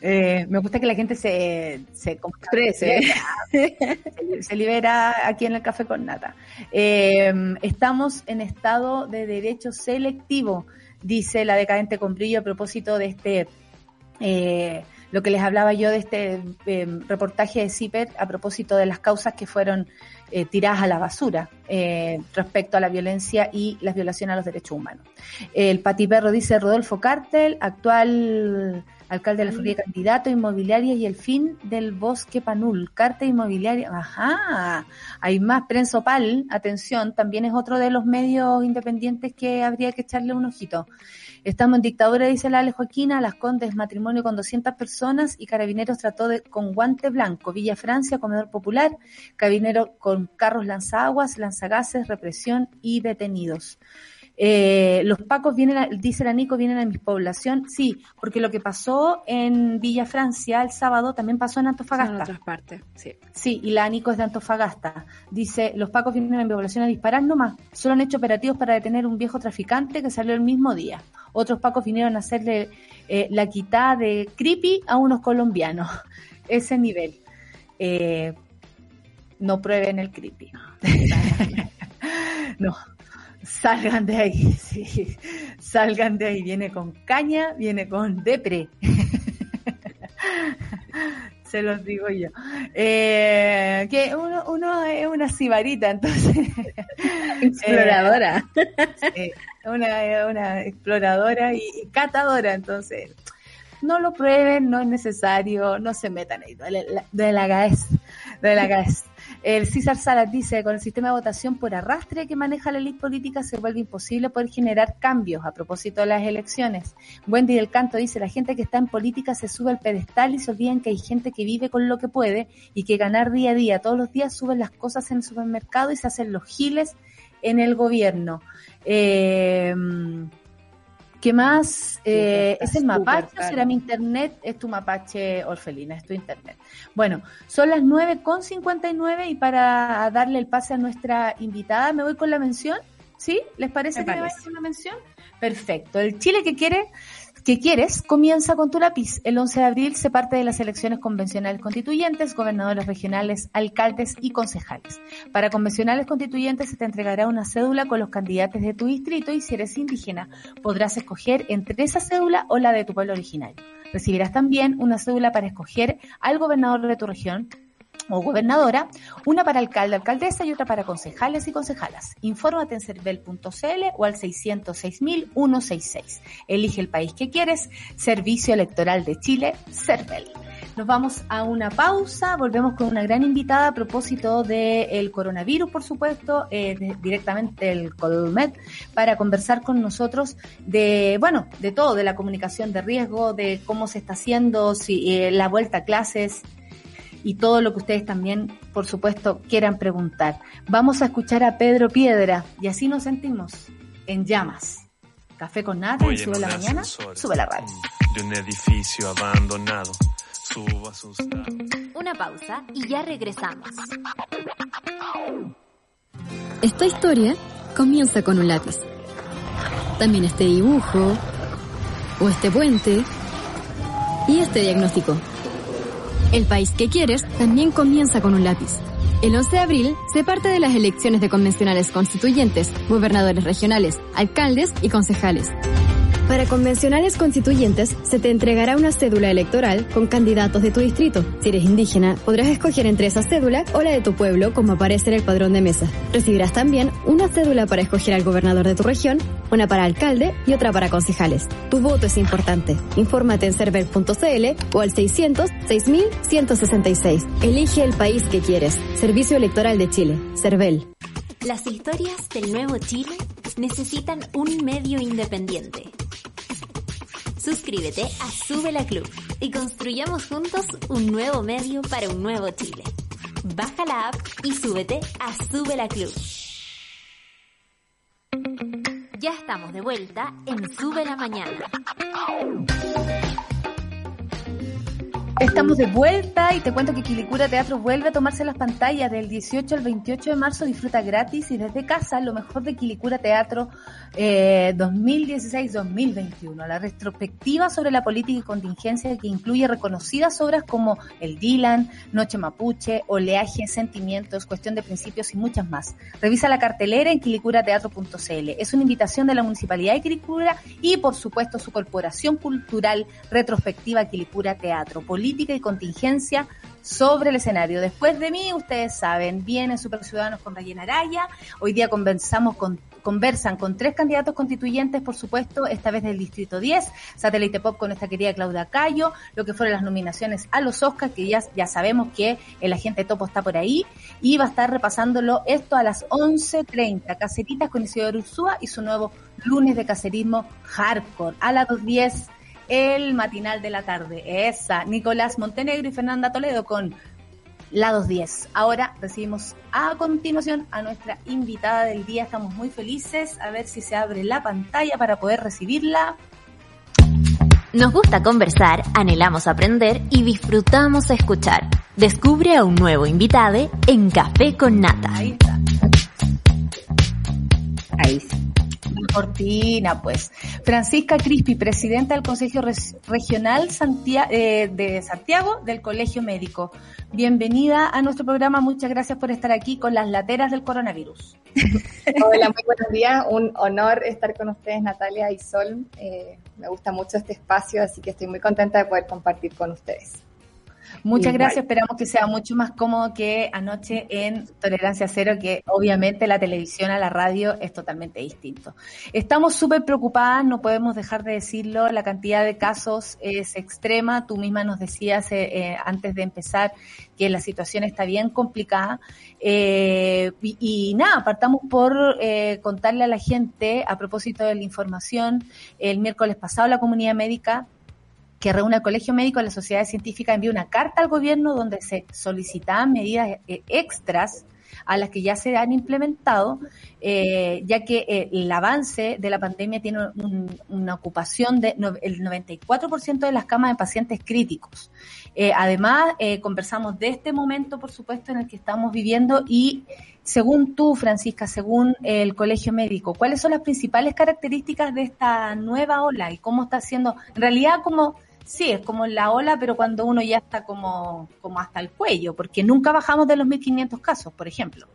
Eh, me gusta que la gente se, se se, libera aquí en el café con nata. Eh, estamos en estado de derecho selectivo, dice la decadente con brillo a propósito de este, eh, lo que les hablaba yo de este reportaje de CIPER a propósito de las causas que fueron eh, tiradas a la basura eh, respecto a la violencia y las violaciones a los derechos humanos. El Patiperro dice Rodolfo Cártel, actual alcalde de la Florida, candidato inmobiliaria y el fin del bosque Panul, carta inmobiliaria, ajá, hay más, Prensopal, atención, también es otro de los medios independientes que habría que echarle un ojito. Estamos en dictadura, dice la Ale Joaquina, Las Condes, matrimonio con 200 personas y Carabineros trató de, con guante blanco. Villa Francia, comedor popular, Carabineros con carros lanzaguas, lanzagases, represión y detenidos. Eh, los pacos vienen, dice la Nico, vienen a mi población. Sí, porque lo que pasó en Villa Francia el sábado también pasó en Antofagasta. En otras partes, sí. Sí, y la Nico es de Antofagasta. Dice, los pacos vienen a mi población a disparar nomás. Solo han hecho operativos para detener un viejo traficante que salió el mismo día. Otros pacos vinieron a hacerle eh, la quitada de creepy a unos colombianos. Ese nivel. Eh, no prueben el creepy. no, salgan de ahí, sí, salgan de ahí. Viene con caña, viene con depre. Se los digo yo. Eh, que uno, uno es una cibarita, entonces. Exploradora. Eh, una, una exploradora y, catadora, entonces. No lo prueben, no es necesario, no se metan ahí. De la, de la, de la el César Salas dice, con el sistema de votación por arrastre que maneja la ley política se vuelve imposible poder generar cambios a propósito de las elecciones. Wendy del Canto dice, la gente que está en política se sube al pedestal y se olvidan que hay gente que vive con lo que puede y que ganar día a día, todos los días suben las cosas en el supermercado y se hacen los giles en el gobierno. Eh, ¿Qué más? Eh, ¿Es el mapache será mi internet? Es tu mapache orfelina, es tu internet. Bueno, son las 9.59 y para darle el pase a nuestra invitada, me voy con la mención. ¿Sí? ¿Les parece que le vaya a hacer una mención? Perfecto. El Chile que quiere ¿Qué quieres? Comienza con tu lápiz. El 11 de abril se parte de las elecciones convencionales constituyentes, gobernadores regionales, alcaldes y concejales. Para convencionales constituyentes se te entregará una cédula con los candidatos de tu distrito y si eres indígena podrás escoger entre esa cédula o la de tu pueblo originario. Recibirás también una cédula para escoger al gobernador de tu región o gobernadora, una para alcalde, alcaldesa y otra para concejales y concejalas. Infórmate en cervel.cl o al 606.166. Elige el país que quieres. Servicio Electoral de Chile, Cervel. Nos vamos a una pausa, volvemos con una gran invitada a propósito del coronavirus, por supuesto, eh, directamente del Colmed, para conversar con nosotros de, bueno, de todo, de la comunicación de riesgo, de cómo se está haciendo, si eh, la vuelta a clases, y todo lo que ustedes también, por supuesto, quieran preguntar. Vamos a escuchar a Pedro Piedra y así nos sentimos en llamas. Café con nada y sube la mañana, sube la radio. De un edificio abandonado, subo Una pausa y ya regresamos. Esta historia comienza con un lápiz. También este dibujo, o este puente, y este diagnóstico. El país que quieres también comienza con un lápiz. El 11 de abril se parte de las elecciones de convencionales constituyentes, gobernadores regionales, alcaldes y concejales. Para convencionales constituyentes se te entregará una cédula electoral con candidatos de tu distrito. Si eres indígena, podrás escoger entre esa cédula o la de tu pueblo como aparece en el padrón de mesa. Recibirás también una cédula para escoger al gobernador de tu región, una para alcalde y otra para concejales. Tu voto es importante. Infórmate en server.cl o al 600 6166. Elige el país que quieres. Servicio Electoral de Chile. Cervel. Las historias del nuevo Chile necesitan un medio independiente. Suscríbete a Sube la Club y construyamos juntos un nuevo medio para un nuevo Chile. Baja la app y súbete a Sube la Club. Ya estamos de vuelta en Sube la Mañana. Estamos de vuelta y te cuento que Quilicura Teatro vuelve a tomarse las pantallas del 18 al 28 de marzo. Disfruta gratis y desde casa lo mejor de Quilicura Teatro eh, 2016-2021. La retrospectiva sobre la política y contingencia que incluye reconocidas obras como El Dylan, Noche Mapuche, Oleaje, Sentimientos, Cuestión de Principios y muchas más. Revisa la cartelera en quilicurateatro.cl. Es una invitación de la Municipalidad de Quilicura y por supuesto su Corporación Cultural Retrospectiva Quilicura Teatro política y contingencia sobre el escenario. Después de mí, ustedes saben, vienen Super Ciudadanos con Rayena Araya. Hoy día conversamos con conversan con tres candidatos constituyentes, por supuesto, esta vez del Distrito 10, Satélite Pop con esta querida Claudia Cayo, lo que fueron las nominaciones a los Oscars, que ya, ya sabemos que el agente topo está por ahí, y va a estar repasándolo esto a las 11.30, Caceritas con Isidoro Ursúa y su nuevo lunes de cacerismo hardcore, a las 2.10 el matinal de la tarde. Esa, Nicolás Montenegro y Fernanda Toledo con Lados 10. Ahora recibimos a continuación a nuestra invitada del día. Estamos muy felices. A ver si se abre la pantalla para poder recibirla. Nos gusta conversar, anhelamos aprender y disfrutamos escuchar. Descubre a un nuevo invitado en Café con Nata. Ahí está. Ahí está. Cortina, pues. Francisca Crispi, presidenta del Consejo Regional eh, de Santiago del Colegio Médico. Bienvenida a nuestro programa. Muchas gracias por estar aquí con las lateras del coronavirus. Hola, muy buenos días. Un honor estar con ustedes, Natalia y Sol. Eh, me gusta mucho este espacio, así que estoy muy contenta de poder compartir con ustedes. Muchas gracias, esperamos que sea mucho más cómodo que anoche en Tolerancia Cero, que obviamente la televisión a la radio es totalmente distinto. Estamos súper preocupadas, no podemos dejar de decirlo, la cantidad de casos es extrema, tú misma nos decías eh, eh, antes de empezar que la situación está bien complicada. Eh, y, y, nada, partamos por contarle a la gente, a propósito de la información, el miércoles pasado la comunidad médica que reúne al Colegio Médico, la Sociedad Científica envió una carta al gobierno donde se solicitaban medidas eh, extras a las que ya se han implementado, eh, ya que eh, el avance de la pandemia tiene una ocupación del el 94% de las camas de pacientes críticos. Además, conversamos de este momento, por supuesto, en el que estamos viviendo y según tú, Francisca, según el Colegio Médico, ¿cuáles son las principales características de esta nueva ola y cómo está siendo, en realidad como sí, es como la ola, pero cuando uno ya está como, como hasta el cuello, porque nunca bajamos de los 1.500 casos, por ejemplo.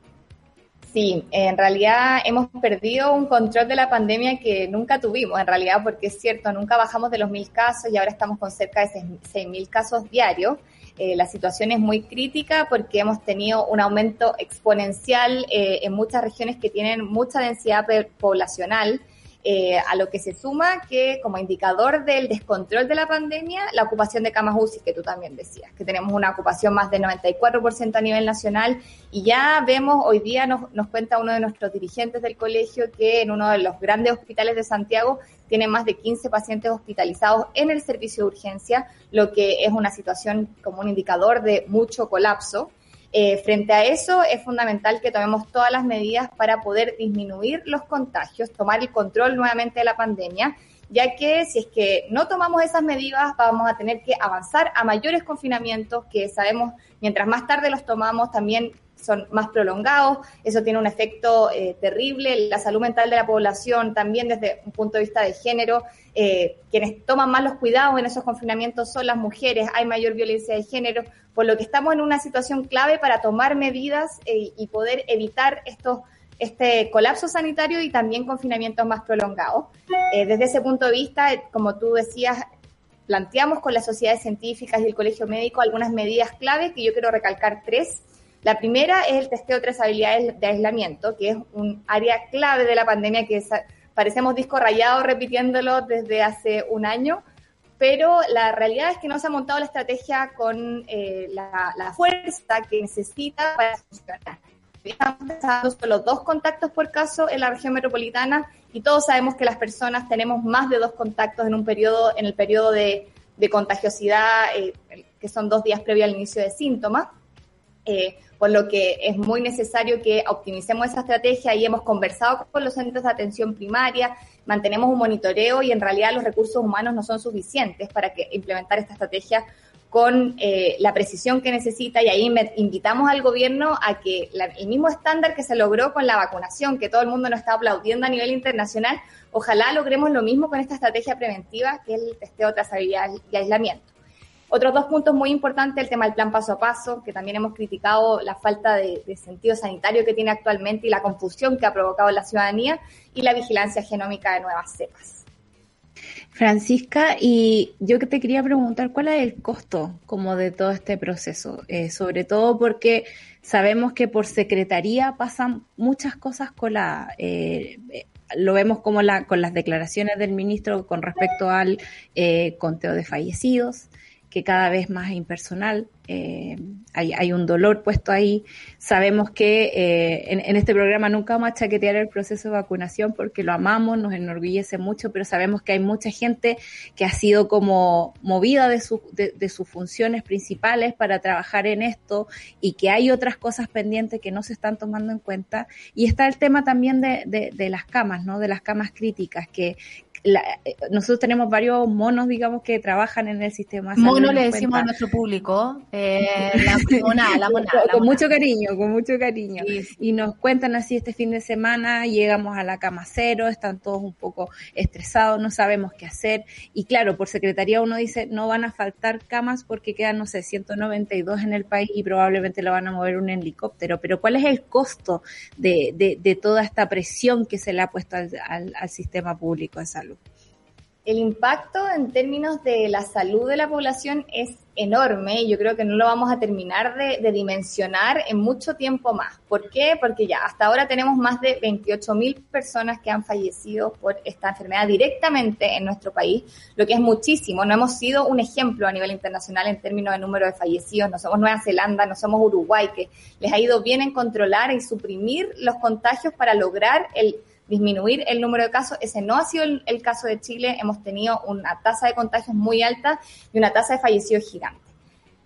Sí, en realidad hemos perdido un control de la pandemia que nunca tuvimos, en realidad, porque es cierto, nunca bajamos de los 1.000 casos y ahora estamos con cerca de 6.000 casos diarios. Eh, la situación es muy crítica porque hemos tenido un aumento exponencial eh, en muchas regiones que tienen mucha densidad poblacional eh, a lo que se suma que como indicador del descontrol de la pandemia, la ocupación de camas UCI, que tú también decías, que tenemos una ocupación más del 94% a nivel nacional y ya vemos, hoy día nos, nos cuenta uno de nuestros dirigentes del colegio que en uno de los grandes hospitales de Santiago tiene más de 15 pacientes hospitalizados en el servicio de urgencia, lo que es una situación como un indicador de mucho colapso. Eh, frente a eso, es fundamental que tomemos todas las medidas para poder disminuir los contagios, tomar el control nuevamente de la pandemia, ya que si es que no tomamos esas medidas, vamos a tener que avanzar a mayores confinamientos que sabemos, mientras más tarde los tomamos, también son más prolongados, eso tiene un efecto eh, terrible, la salud mental de la población también desde un punto de vista de género, eh, quienes toman más los cuidados en esos confinamientos son las mujeres, hay mayor violencia de género, por lo que estamos en una situación clave para tomar medidas eh, y poder evitar estos este colapso sanitario y también confinamientos más prolongados. desde ese punto de vista, como tú decías, planteamos con las sociedades científicas y el Colegio Médico algunas medidas clave que yo quiero recalcar tres. La primera es el testeo de trazabilidad de aislamiento, que es un área clave de la pandemia que parecemos disco rayado repitiéndolo desde hace un año, pero la realidad es que no se ha montado la estrategia con eh, la, fuerza que necesita para funcionar. Estamos pensando solo dos contactos por caso en la región metropolitana y todos sabemos que las personas tenemos más de dos contactos en un periodo, en el periodo de, contagiosidad, eh, que son dos días previo al inicio de síntomas. Eh, por lo que es muy necesario que optimicemos esa estrategia y hemos conversado con los centros de atención primaria, mantenemos un monitoreo y en realidad los recursos humanos no son suficientes para que implementar esta estrategia con eh, la precisión que necesita y ahí invitamos al gobierno a que el mismo estándar que se logró con la vacunación, que todo el mundo nos está aplaudiendo a nivel internacional, ojalá logremos lo mismo con esta estrategia preventiva que es el testeo, trazabilidad y aislamiento. Otros dos puntos muy importantes, el tema del plan paso a paso, que también hemos criticado la falta de, sentido sanitario que tiene actualmente y la confusión que ha provocado la ciudadanía, y la vigilancia genómica de nuevas cepas. Francisca, y yo te quería preguntar, ¿cuál es el costo como de todo este proceso? Eh, sobre todo porque sabemos que por secretaría pasan muchas cosas con la... Eh, eh, lo vemos como la, con las declaraciones del ministro con respecto al conteo de fallecidos, que cada vez más impersonal, eh, hay, hay, un dolor puesto ahí. Sabemos que eh, en, este programa nunca vamos a chaquetear el proceso de vacunación porque lo amamos, nos enorgullece mucho, pero sabemos que hay mucha gente que ha sido como movida de, su, de, sus funciones principales para trabajar en esto y que hay otras cosas pendientes que no se están tomando en cuenta. Y está el tema también de, de, de las camas, ¿no? De las camas críticas, que, eh, nosotros tenemos varios monos, digamos, que trabajan en el sistema. Mono le decimos a nuestro público, eh, la mona, la mona. Con, mucho cariño, con mucho cariño. Y nos cuentan así este fin de semana, llegamos a la cama cero, están todos un poco estresados, no sabemos qué hacer. Y claro, por secretaría uno dice, no van a faltar camas porque quedan, no sé, 192 en el país y probablemente lo van a mover un helicóptero. Pero ¿cuál es el costo de, de, de toda esta presión que se le ha puesto al, al, al sistema público de salud? El impacto en términos de la salud de la población es enorme y yo creo que no lo vamos a terminar de, dimensionar en mucho tiempo más. ¿Por qué? Porque ya hasta ahora tenemos más de 28 mil personas que han fallecido por esta enfermedad directamente en nuestro país, lo que es muchísimo. No hemos sido un ejemplo a nivel internacional en términos de número de fallecidos. No somos Nueva Zelanda, no somos Uruguay, que les ha ido bien en controlar y suprimir los contagios para lograr el disminuir el número de casos. Ese no ha sido el, caso de Chile. Hemos tenido una tasa de contagios muy alta y una tasa de fallecidos gigante.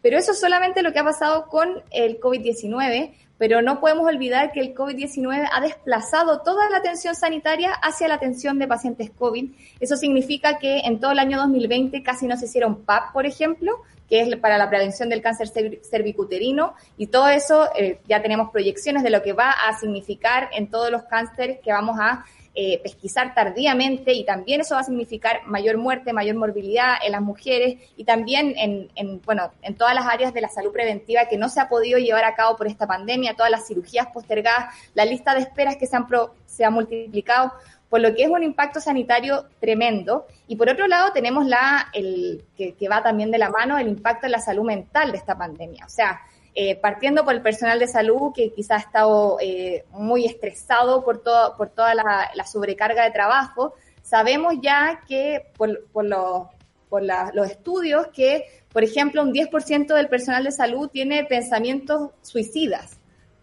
Pero eso es solamente lo que ha pasado con el COVID-19, pero no podemos olvidar que el COVID-19 ha desplazado toda la atención sanitaria hacia la atención de pacientes COVID. Eso significa que en todo el año 2020 casi no se hicieron PAP, por ejemplo, que es para la prevención del cáncer cervicuterino, y todo eso eh, ya tenemos proyecciones de lo que va a significar en todos los cánceres que vamos a eh, pesquisar tardíamente y también eso va a significar mayor muerte, mayor morbilidad en las mujeres y también en, bueno, en todas las áreas de la salud preventiva que no se ha podido llevar a cabo por esta pandemia, todas las cirugías postergadas, la lista de esperas que se han, se ha multiplicado, por lo que es un impacto sanitario tremendo. Y por otro lado tenemos la, el, que, que va también de la mano, el impacto en la salud mental de esta pandemia. O sea, eh, partiendo por el personal de salud que quizá ha estado eh, muy estresado por, todo, por toda la, sobrecarga de trabajo, sabemos ya que por, por, los, por los estudios que, por ejemplo, un 10% del personal de salud tiene pensamientos suicidas.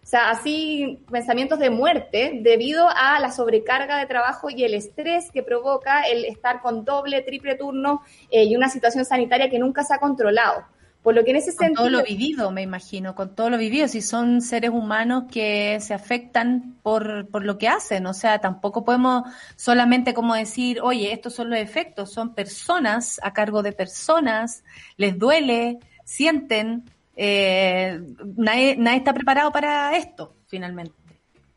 O sea, así pensamientos de muerte debido a la sobrecarga de trabajo y el estrés que provoca el estar con doble, triple turno eh, y una situación sanitaria que nunca se ha controlado. Por lo que en ese con todo lo vivido, me imagino, con todo lo vivido, si son seres humanos que se afectan por, por lo que hacen, o sea, tampoco podemos solamente como decir, oye, estos son los efectos, son personas a cargo de personas, les duele, sienten, eh, nadie, nadie está preparado para esto, finalmente.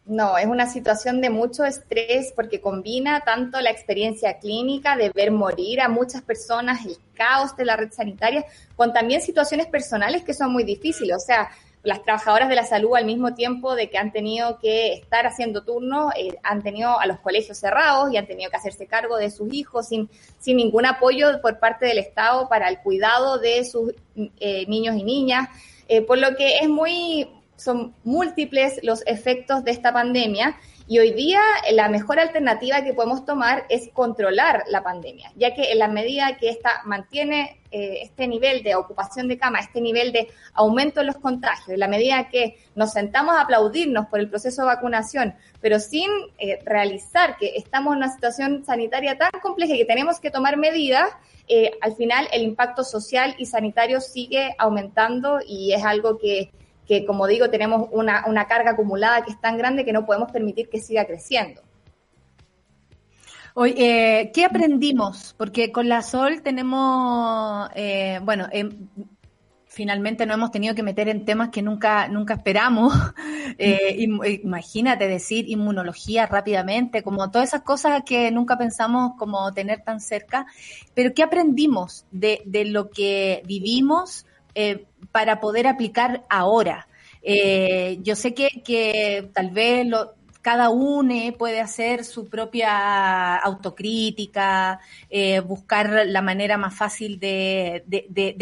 No, es una situación de mucho estrés porque combina tanto la experiencia clínica de ver morir a muchas personas, el caos de la red sanitaria, con también situaciones personales que son muy difíciles. O sea, las trabajadoras de la salud al mismo tiempo de que han tenido que estar haciendo turno, eh, han tenido a los colegios cerrados y han tenido que hacerse cargo de sus hijos sin, sin ningún apoyo por parte del Estado para el cuidado de sus eh, niños y niñas. Eh, por lo que es muy, son múltiples los efectos de esta pandemia y hoy día la mejor alternativa que podemos tomar es controlar la pandemia, ya que en la medida que esta mantiene eh, este nivel de ocupación de cama, este nivel de aumento en los contagios, en la medida que nos sentamos a aplaudirnos por el proceso de vacunación, pero sin eh, realizar que estamos en una situación sanitaria tan compleja que tenemos que tomar medidas, eh, al final el impacto social y sanitario sigue aumentando y es algo que que como digo, tenemos una, una carga acumulada que es tan grande que no podemos permitir que siga creciendo. Hoy, eh, ¿qué aprendimos? Porque con la Sol tenemos, eh, bueno, eh, finalmente no hemos tenido que meter en temas que nunca, nunca esperamos. imagínate decir inmunología rápidamente, como todas esas cosas que nunca pensamos como tener tan cerca. Pero ¿qué aprendimos de, de lo que vivimos? Eh, para poder aplicar ahora. Eh, yo sé que, que tal vez lo, cada uno puede hacer su propia autocrítica, eh, buscar la manera más fácil de,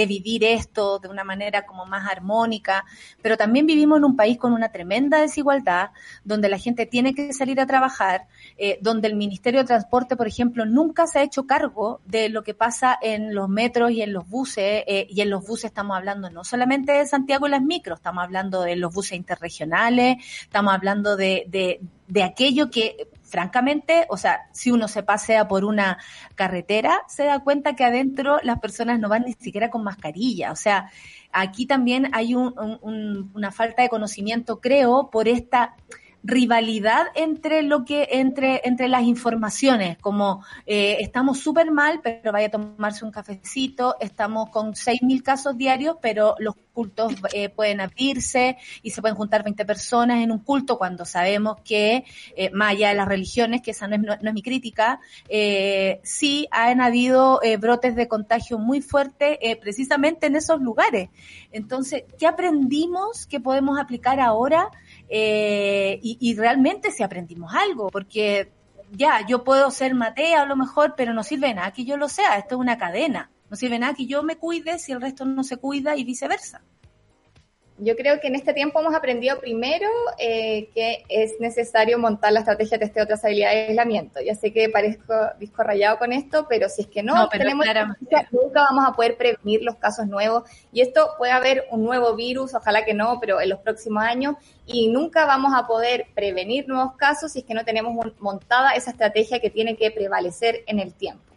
vivir esto de una manera como más armónica, pero también vivimos en un país con una tremenda desigualdad, donde la gente tiene que salir a trabajar, eh, donde el Ministerio de Transporte, por ejemplo, nunca se ha hecho cargo de lo que pasa en los metros y en los buses, eh, y en los buses estamos hablando no solamente de Santiago y las micros, estamos hablando de los buses interregionales, estamos hablando de, de aquello que, francamente, o sea, si uno se pasea por una carretera, se da cuenta que adentro las personas no van ni siquiera con mascarilla. O sea, aquí también hay una falta de conocimiento, creo, por esta rivalidad entre lo que entre entre las informaciones como eh, estamos súper mal pero vaya a tomarse un cafecito estamos con 6.000 casos diarios pero los cultos eh, pueden abrirse y se pueden juntar 20 personas en un culto cuando sabemos que eh, más allá de las religiones que esa no es, no, es mi crítica sí han habido brotes de contagio muy fuertes precisamente en esos lugares. Entonces qué aprendimos que podemos aplicar ahora eh, y, realmente si aprendimos algo, porque ya, yo puedo ser Matea a lo mejor, pero no sirve nada que yo lo sea, esto es una cadena, no sirve nada que yo me cuide si el resto no se cuida y viceversa. Yo creo que en este tiempo hemos aprendido primero eh, que es necesario montar la estrategia de testeo de trazabilidad de aislamiento. Ya sé que parezco disco rayado con esto, pero si es que no, tenemos nunca vamos a poder prevenir los casos nuevos. Y esto puede haber un nuevo virus, ojalá que no, pero en los próximos años, y nunca vamos a poder prevenir nuevos casos si es que no tenemos montada esa estrategia que tiene que prevalecer en el tiempo.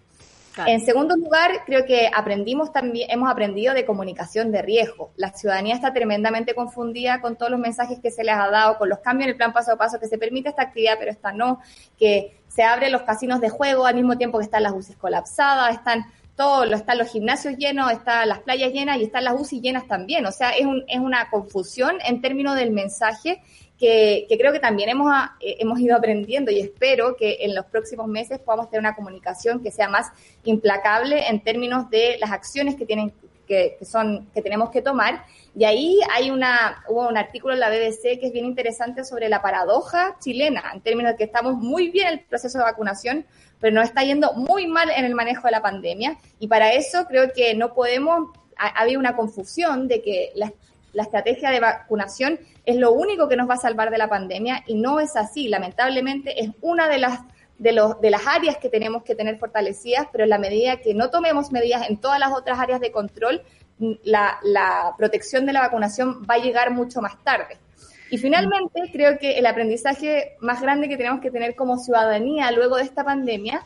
En segundo lugar, creo que aprendimos también, hemos aprendido de comunicación de riesgo. La ciudadanía está tremendamente confundida con todos los mensajes que se les ha dado, con los cambios en el plan paso a paso, que se permite esta actividad, pero esta no, que se abren los casinos de juego al mismo tiempo que están las UCI colapsadas, están todos, están los gimnasios llenos, están las playas llenas y están las UCI llenas también. O sea, es, un, es una confusión en términos del mensaje que, creo que también hemos, eh, hemos ido aprendiendo y espero que en los próximos meses podamos tener una comunicación que sea más implacable en términos de las acciones que tienen que, son que tenemos que tomar. Y ahí hay una hubo un artículo en la BBC que es bien interesante sobre la paradoja chilena en términos de que estamos muy bien en el proceso de vacunación pero nos está yendo muy mal en el manejo de la pandemia. Y para eso creo que no podemos había una confusión de que las la estrategia de vacunación es lo único que nos va a salvar de la pandemia y no es así. Lamentablemente es una de las de, los, de las áreas que tenemos que tener fortalecidas, pero en la medida que no tomemos medidas en todas las otras áreas de control, la, la protección de la vacunación va a llegar mucho más tarde. Y finalmente, creo que el aprendizaje más grande que tenemos que tener como ciudadanía luego de esta pandemia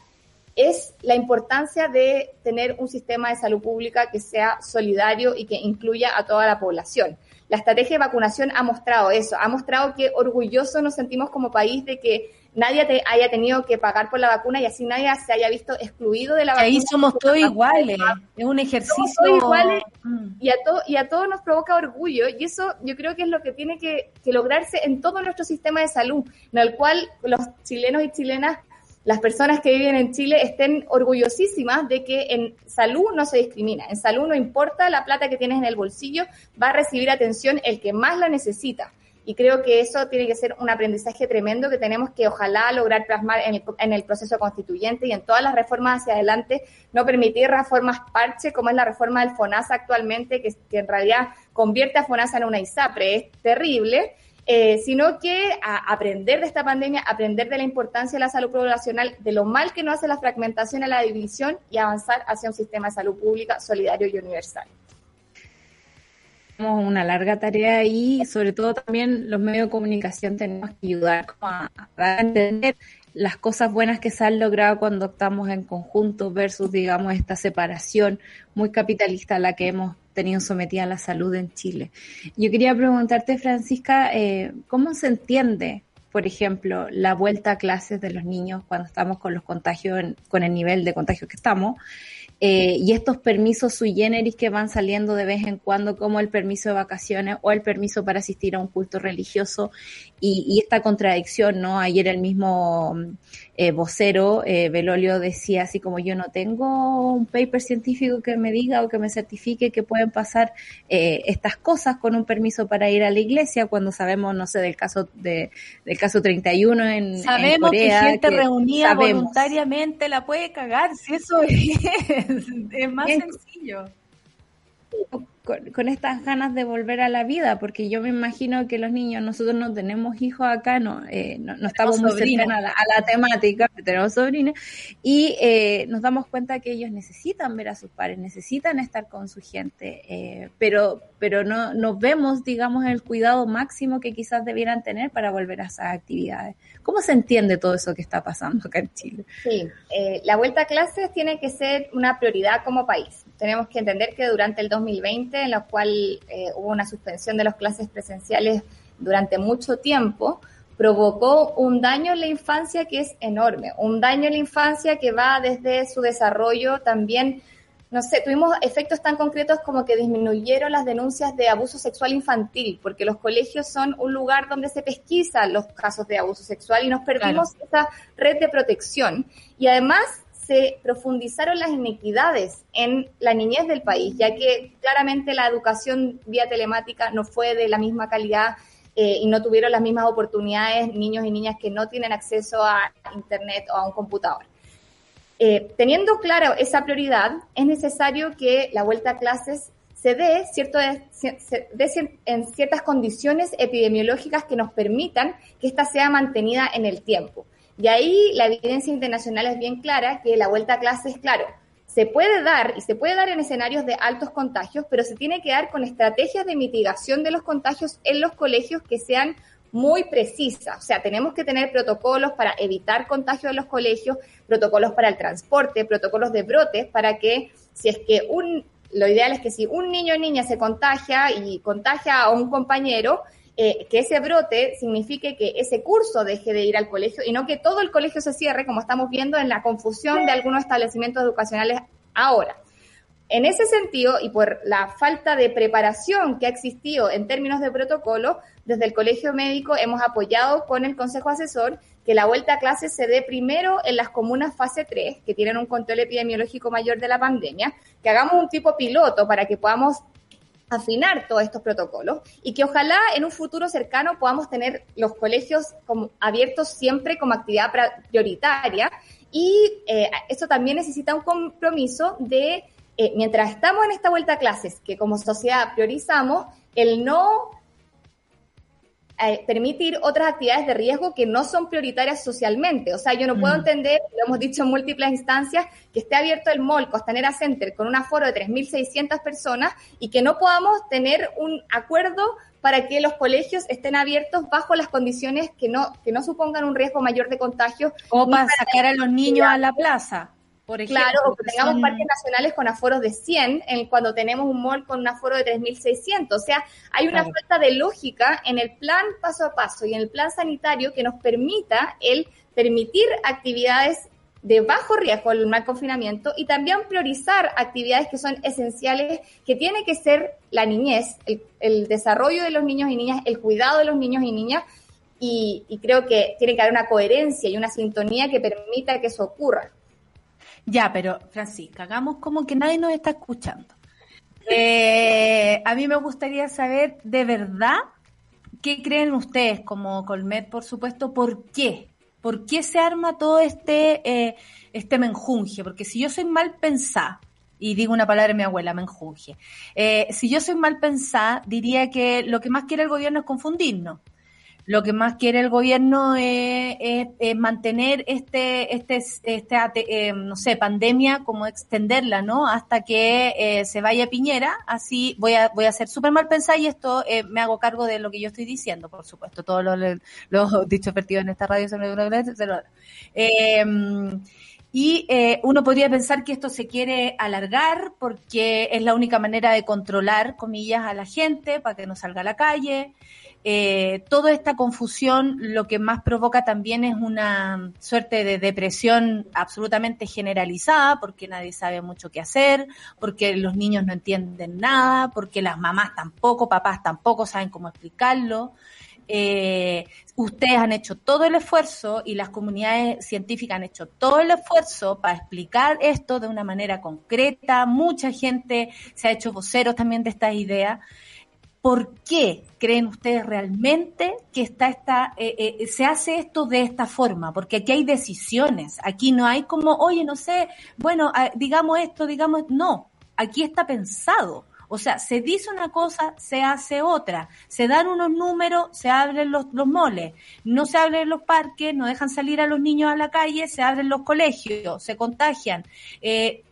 es la importancia de tener un sistema de salud pública que sea solidario y que incluya a toda la población. La estrategia de vacunación ha mostrado eso, ha mostrado que orgullosos nos sentimos como país de que nadie te haya tenido que pagar por la vacuna y así nadie se haya visto excluido de la vacuna. Ahí somos todos iguales, es un ejercicio. todos iguales mm. y, a y a todos nos provoca orgullo y eso yo creo que es lo que tiene que, que lograrse en todo nuestro sistema de salud, en el cual los chilenos y chilenas las personas que viven en Chile estén orgullosísimas de que en salud no se discrimina. En salud no importa la plata que tienes en el bolsillo, va a recibir atención el que más la necesita. Y creo que eso tiene que ser un aprendizaje tremendo que tenemos que ojalá lograr plasmar en el, proceso constituyente y en todas las reformas hacia adelante, no permitir reformas parche como es la reforma del FONASA actualmente, que, que en realidad convierte a FONASA en una ISAPRE. Es terrible eh, sino que a aprender de esta pandemia, aprender de la importancia de la salud poblacional, de lo mal que no hace la fragmentación y la división y avanzar hacia un sistema de salud pública solidario y universal. Tenemos una larga tarea ahí, sobre todo también los medios de comunicación tenemos que ayudar a, a entender las cosas buenas que se han logrado cuando estamos en conjunto versus, digamos, esta separación muy capitalista a la que hemos tenido sometida la salud en Chile. Yo quería preguntarte, Francisca, eh, ¿cómo se entiende, por ejemplo, la vuelta a clases de los niños cuando estamos con los contagios, con el nivel de contagio que estamos? Eh, y estos permisos sui generis que van saliendo de vez en cuando, como el permiso de vacaciones o el permiso para asistir a un culto religioso, y, esta contradicción, ¿no? Ayer el mismo eh, vocero, eh, Belolio, decía así como yo no tengo un paper científico que me diga o que me certifique que pueden pasar eh, estas cosas con un permiso para ir a la iglesia cuando sabemos, no sé, del caso de, del caso 31 en, sabemos Corea. que gente reunida voluntariamente la puede cagar, si eso es, es más sencillo con, estas ganas de volver a la vida, porque yo me imagino que los niños, nosotros no tenemos hijos acá, no, eh, no, estamos muy cercanos a la, temática, tenemos sobrinos, y eh, nos damos cuenta que ellos necesitan ver a sus padres, necesitan estar con su gente, eh, pero, pero no, no vemos, digamos, el cuidado máximo que quizás debieran tener para volver a esas actividades. ¿Cómo se entiende todo eso que está pasando acá en Chile? Sí, la vuelta a clases tiene que ser una prioridad como país. Tenemos que entender que durante el 2020 en la cual eh, hubo una suspensión de las clases presenciales durante mucho tiempo, provocó un daño en la infancia que es enorme, un daño en la infancia que va desde su desarrollo también, no sé, tuvimos efectos tan concretos como que disminuyeron las denuncias de abuso sexual infantil, porque los colegios son un lugar donde se pesquisan los casos de abuso sexual y nos perdimos esa red de protección. Y además se profundizaron las inequidades en la niñez del país, ya que claramente la educación vía telemática no fue de la misma calidad eh, y no tuvieron las mismas oportunidades niños y niñas que no tienen acceso a Internet o a un computador. Eh, teniendo claro esa prioridad, es necesario que la vuelta a clases se dé, cierto, se dé en ciertas condiciones epidemiológicas que nos permitan que ésta sea mantenida en el tiempo. Y ahí la evidencia internacional es bien clara que la vuelta a clase es claro. Se puede dar y se puede dar en escenarios de altos contagios, pero se tiene que dar con estrategias de mitigación de los contagios en los colegios que sean muy precisa. O sea, tenemos que tener protocolos para evitar contagio en los colegios, protocolos para el transporte, protocolos de brotes, para que si es que un, lo ideal es que si un niño o niña se contagia y contagia a un compañero, eh, que ese brote signifique que ese curso deje de ir al colegio y no que todo el colegio se cierre, como estamos viendo en la confusión de algunos establecimientos educacionales ahora. En ese sentido, y por la falta de preparación que ha existido en términos de protocolo, desde el Colegio Médico hemos apoyado con el Consejo Asesor que la vuelta a clases se dé primero en las comunas fase 3, que tienen un control epidemiológico mayor de la pandemia, que hagamos un tipo piloto para que podamos afinar todos estos protocolos y que ojalá en un futuro cercano podamos tener los colegios como abiertos siempre como actividad prioritaria. Y eh, esto también necesita un compromiso de, eh, mientras estamos en esta vuelta a clases, que como sociedad priorizamos, el no eh, permitir otras actividades de riesgo que no son prioritarias socialmente. O sea, yo no puedo mm. entender, lo hemos dicho en múltiples instancias, que esté abierto el mall Costanera Center con un aforo de 3.600 personas y que no podamos tener un acuerdo para que los colegios estén abiertos bajo las condiciones que no, que no supongan un riesgo mayor de contagio. O para sacar a los niños a la plaza claro, o que tengamos parques nacionales con aforos de 100 en, cuando tenemos un mall con un aforo de 3.600. O sea, hay una falta de lógica en el plan paso a paso y en el plan sanitario que nos permita el permitir actividades de bajo riesgo el mal confinamiento y también priorizar actividades que son esenciales, que tiene que ser la niñez, el, desarrollo de los niños y niñas, el cuidado de los niños y niñas, y, y creo que tiene que haber una coherencia y una sintonía que permita que eso ocurra. Ya, pero Francisca, hagamos como que nadie nos está escuchando. Eh, a mí me gustaría saber de verdad qué creen ustedes como Colmet, por supuesto, por qué. ¿Por qué se arma todo este, eh, este menjunje? Porque si yo soy mal pensada, y digo una palabra de mi abuela, menjunje, eh, si yo soy mal pensada, diría que lo que más quiere el gobierno es confundirnos lo que más quiere el gobierno es, mantener este, este, este eh, no sé, pandemia, como extenderla, ¿no? Hasta que eh, se vaya Piñera. Así voy a, voy a ser súper mal pensada y esto eh, me hago cargo de lo que yo estoy diciendo, por supuesto. Todos los, los dichos vertidos en esta radio son eh, y eh, uno podría pensar que esto se quiere alargar porque es la única manera de controlar, comillas, a la gente para que no salga a la calle. Eh, toda esta confusión lo que más provoca también es una suerte de depresión absolutamente generalizada, porque nadie sabe mucho qué hacer, porque los niños no entienden nada, porque las mamás tampoco, papás tampoco saben cómo explicarlo. Eh, ustedes han hecho todo el esfuerzo y las comunidades científicas han hecho todo el esfuerzo para explicar esto de una manera concreta. Mucha gente se ha hecho voceros también de estas ideas. ¿Por qué creen ustedes realmente que está esta, eh, eh, se hace esto de esta forma? Porque aquí hay decisiones, aquí no hay como, oye, no sé, bueno, ah, digamos esto, digamos, no, aquí está pensado. O sea, se dice una cosa, se hace otra. Se dan unos números, se abren los, los moles. No se abren los parques, no dejan salir a los niños a la calle, se abren los colegios, se contagian. Eh,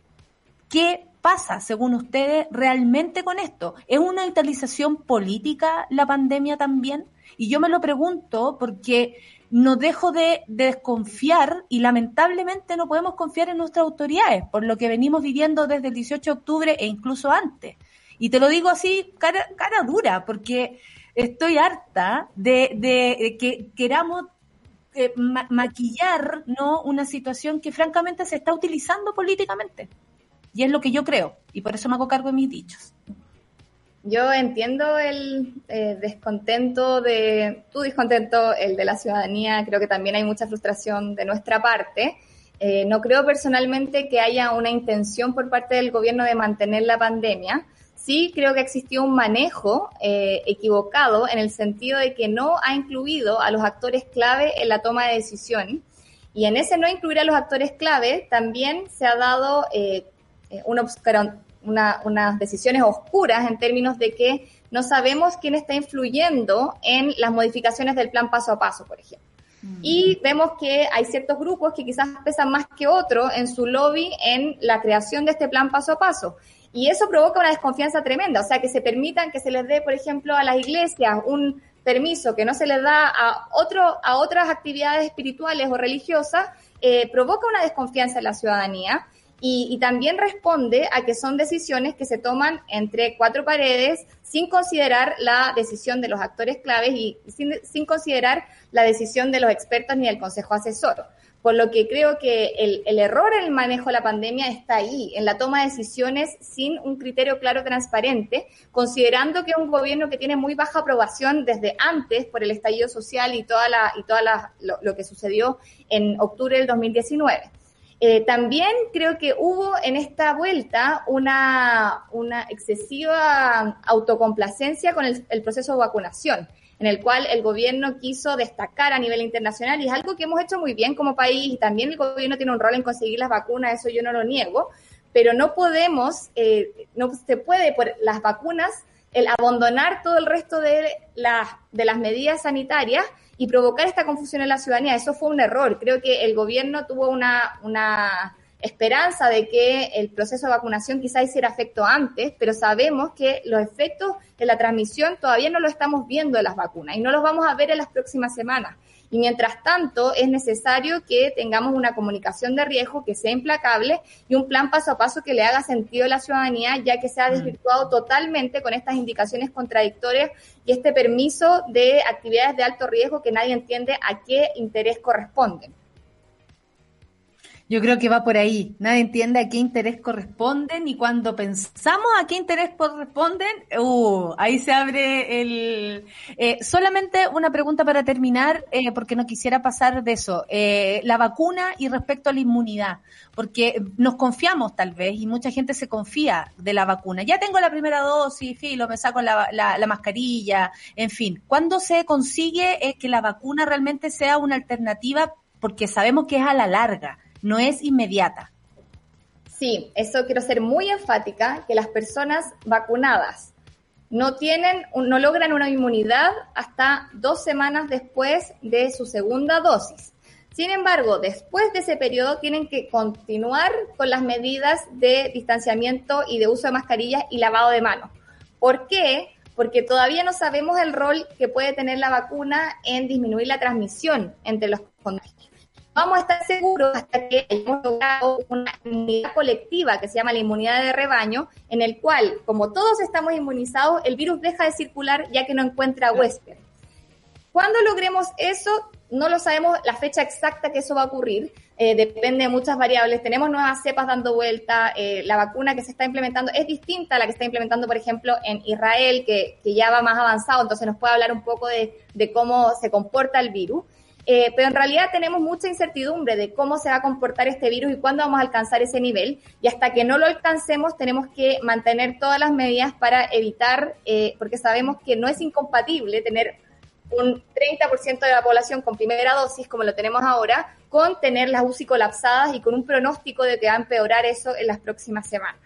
¿Qué pasa, según ustedes, realmente con esto? ¿Es una utilización política la pandemia también? Y yo me lo pregunto porque no dejo de, desconfiar y lamentablemente no podemos confiar en nuestras autoridades por lo que venimos viviendo desde el 18 de octubre e incluso antes. Y te lo digo así, cara, cara dura, porque estoy harta de, que queramos eh, maquillar no una situación que francamente se está utilizando políticamente. Y es lo que yo creo, y por eso me hago cargo de mis dichos. Yo entiendo el eh, descontento de, tu descontento, el de la ciudadanía, creo que también hay mucha frustración de nuestra parte. Eh, no creo personalmente que haya una intención por parte del gobierno de mantener la pandemia. Sí creo que existió un manejo eh, equivocado en el sentido de que no ha incluido a los actores clave en la toma de decisión. Y en ese no incluir a los actores clave también se ha dado una, unas decisiones oscuras en términos de que no sabemos quién está influyendo en las modificaciones del plan paso a paso, por ejemplo. Mm. Y vemos que hay ciertos grupos que quizás pesan más que otros en su lobby en la creación de este plan paso a paso. Y eso provoca una desconfianza tremenda, o sea, que se permitan que se les dé, por ejemplo, a las iglesias un permiso que no se les da a, otro, a otras actividades espirituales o religiosas, eh, provoca una desconfianza en la ciudadanía y, también responde a que son decisiones que se toman entre cuatro paredes sin considerar la decisión de los actores claves y sin, considerar la decisión de los expertos ni del consejo asesor. Por lo que creo que el, error en el manejo de la pandemia está ahí, en la toma de decisiones sin un criterio claro, transparente, considerando que es un gobierno que tiene muy baja aprobación desde antes por el estallido social y toda la, y toda lo, lo que sucedió en octubre del 2019. Eh, también creo que hubo en esta vuelta una, excesiva autocomplacencia con el, el, proceso de vacunación, en el cual el gobierno quiso destacar a nivel internacional y es algo que hemos hecho muy bien como país y también el gobierno tiene un rol en conseguir las vacunas, eso yo no lo niego, pero no podemos, eh, no se puede por las vacunas el abandonar todo el resto de, la, de las medidas sanitarias y provocar esta confusión en la ciudadanía. Eso fue un error. Creo que el gobierno tuvo una, esperanza de que el proceso de vacunación quizá hiciera efecto antes, pero sabemos que los efectos de la transmisión todavía no lo estamos viendo de las vacunas y no los vamos a ver en las próximas semanas. Y mientras tanto, es necesario que tengamos una comunicación de riesgo que sea implacable y un plan paso a paso que le haga sentido a la ciudadanía, ya que se ha mm. desvirtuado totalmente con estas indicaciones contradictorias y este permiso de actividades de alto riesgo que nadie entiende a qué interés corresponden. Yo creo que va por ahí. Nadie entiende a qué interés corresponden y cuando pensamos a qué interés corresponden, uh, ahí se abre el... Eh, solamente una pregunta para terminar, eh, porque no quisiera pasar de eso. Eh, la vacuna y respecto a la inmunidad, porque nos confiamos tal vez y mucha gente se confía de la vacuna. Ya tengo la primera dosis, filo, me saco la, la, la mascarilla, en fin. ¿Cuándo se consigue que la vacuna realmente sea una alternativa? Porque sabemos que es a la larga no es inmediata. Sí, eso quiero ser muy enfática, que las personas vacunadas no tienen, no logran una inmunidad hasta dos semanas después de su segunda dosis. Sin embargo, después de ese periodo tienen que continuar con las medidas de distanciamiento y de uso de mascarillas y lavado de manos. ¿Por qué? Porque todavía no sabemos el rol que puede tener la vacuna en disminuir la transmisión entre los contagios vamos a estar seguros hasta que hayamos logrado una inmunidad colectiva que se llama la inmunidad de rebaño, en el cual, como todos estamos inmunizados, el virus deja de circular ya que no encuentra huésped. Cuando logremos eso, no lo sabemos la fecha exacta que eso va a ocurrir, eh, depende de muchas variables. Tenemos nuevas cepas dando vuelta, eh, la vacuna que se está implementando es distinta a la que está implementando, por ejemplo, en Israel, que, que ya va más avanzado, entonces nos puede hablar un poco de, de cómo se comporta el virus. Eh, pero en realidad tenemos mucha incertidumbre de cómo se va a comportar este virus y cuándo vamos a alcanzar ese nivel. Y hasta que no lo alcancemos, tenemos que mantener todas las medidas para evitar, eh, porque sabemos que no es incompatible tener un 30% de la población con primera dosis, como lo tenemos ahora, con tener las UCI colapsadas y con un pronóstico de que va a empeorar eso en las próximas semanas.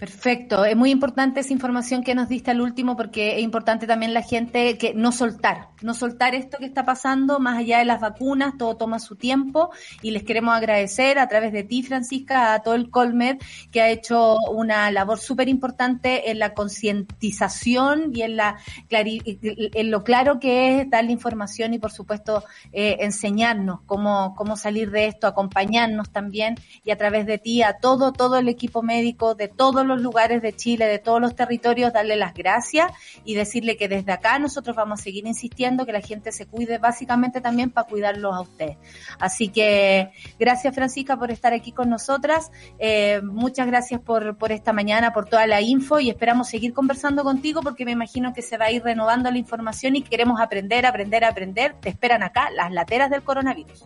Perfecto, es muy importante esa información que nos diste al último porque es importante también la gente que no soltar, no soltar esto que está pasando más allá de las vacunas, todo toma su tiempo y les queremos agradecer a través de ti, Francisca, a todo el Colmed que ha hecho una labor súper importante en la concientización y en la en lo claro que es dar la información y por supuesto eh, enseñarnos cómo, cómo salir de esto, acompañarnos también y a través de ti a todo, todo el equipo médico de todos los lugares de Chile, de todos los territorios, darle las gracias y decirle que desde acá nosotros vamos a seguir insistiendo que la gente se cuide básicamente también para cuidarlos a ustedes. Así que gracias Francisca por estar aquí con nosotras. Eh, muchas gracias por, por esta mañana, por toda la info y esperamos seguir conversando contigo porque me imagino que se va a ir renovando la información y queremos aprender, aprender, aprender. Te esperan acá las lateras del coronavirus.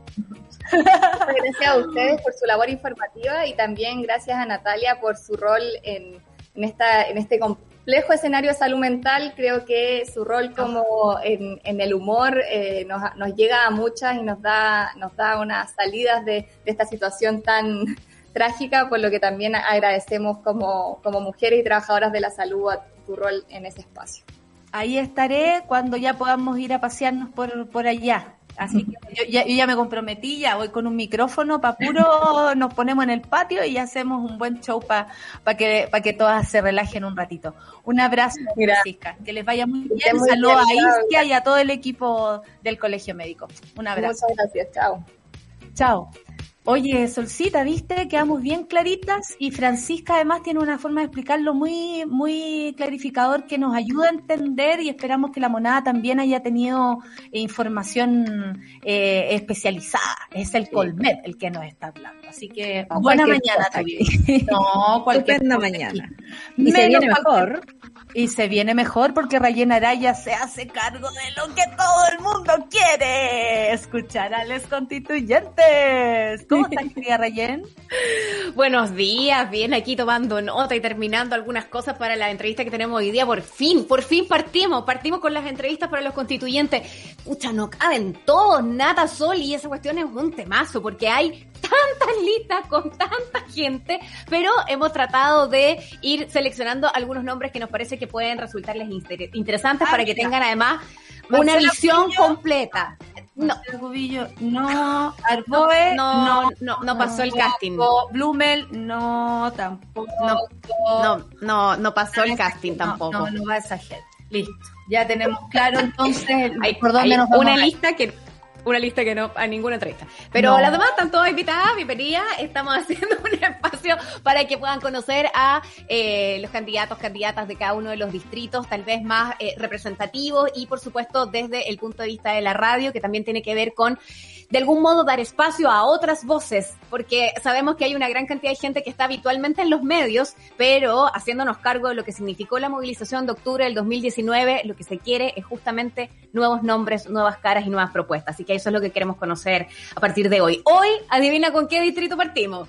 Gracias a ustedes por su labor informativa y también gracias a Natalia por su rol en, en, esta, en este complejo escenario de salud mental. Creo que su rol como en, el humor eh, nos, nos, llega a muchas y nos da, nos da unas salidas de, de, esta situación tan trágica, por lo que también agradecemos como, como mujeres y trabajadoras de la salud a tu rol en ese espacio. Ahí estaré cuando ya podamos ir a pasearnos por, por allá Así que yo ya, yo ya me comprometí, ya voy con un micrófono para puro, nos ponemos en el patio y hacemos un buen show para que, para que todas se relajen un ratito. Un abrazo, Francisca, que les vaya muy bien. Saludos a Isquia y a todo el equipo del Colegio Médico. Un abrazo. Muchas gracias, chao. Chao. Oye, Solcita, viste, quedamos bien claritas y Francisca además tiene una forma de explicarlo muy, muy clarificador que nos ayuda a entender y esperamos que la monada también haya tenido eh, información eh, especializada. Es el Colmet el que nos está hablando. Así que buena mañana también. No, cualquier cosa mañana. Y se Menos viene mejor. Y se viene mejor porque Rayen Araya se hace cargo de lo que todo el mundo quiere. Escuchar a los constituyentes. ¿Cómo estás, querida Rayen? Buenos días, bien aquí tomando nota y terminando algunas cosas para la entrevista que tenemos hoy día. Por fin, por fin partimos, partimos con las entrevistas para los constituyentes. Pucha, no caben todos, nada sol y esa cuestión es un temazo porque hay tantas listas con tanta gente, pero hemos tratado de ir seleccionando algunos nombres que nos parece que pueden resultarles inter- interesantes Ah, para que tengan además una visión completa. No, Cubillo, no. Arboe, no, no. no, no pasó el casting. Blumel, no, tampoco. No, no, no pasó el casting No, tampoco. No, no va esa gente. Listo. Ya tenemos claro entonces por dónde nos vamos una a lista que una lista que no a ninguna entrevista. Pero No. las demás están todas invitadas, bienvenidas. Estamos haciendo un espacio para que puedan conocer a eh, los candidatos, candidatas de cada uno de los distritos, tal vez más eh, representativos y por supuesto desde el punto de vista de la radio, que también tiene que ver con de algún modo dar espacio a otras voces, porque sabemos que hay una gran cantidad de gente que está habitualmente en los medios, pero haciéndonos cargo de lo que significó la movilización de octubre del 2019, lo que se quiere es justamente nuevos nombres, nuevas caras y nuevas propuestas. Así que eso es lo que queremos conocer a partir de hoy. Hoy, adivina con qué distrito partimos.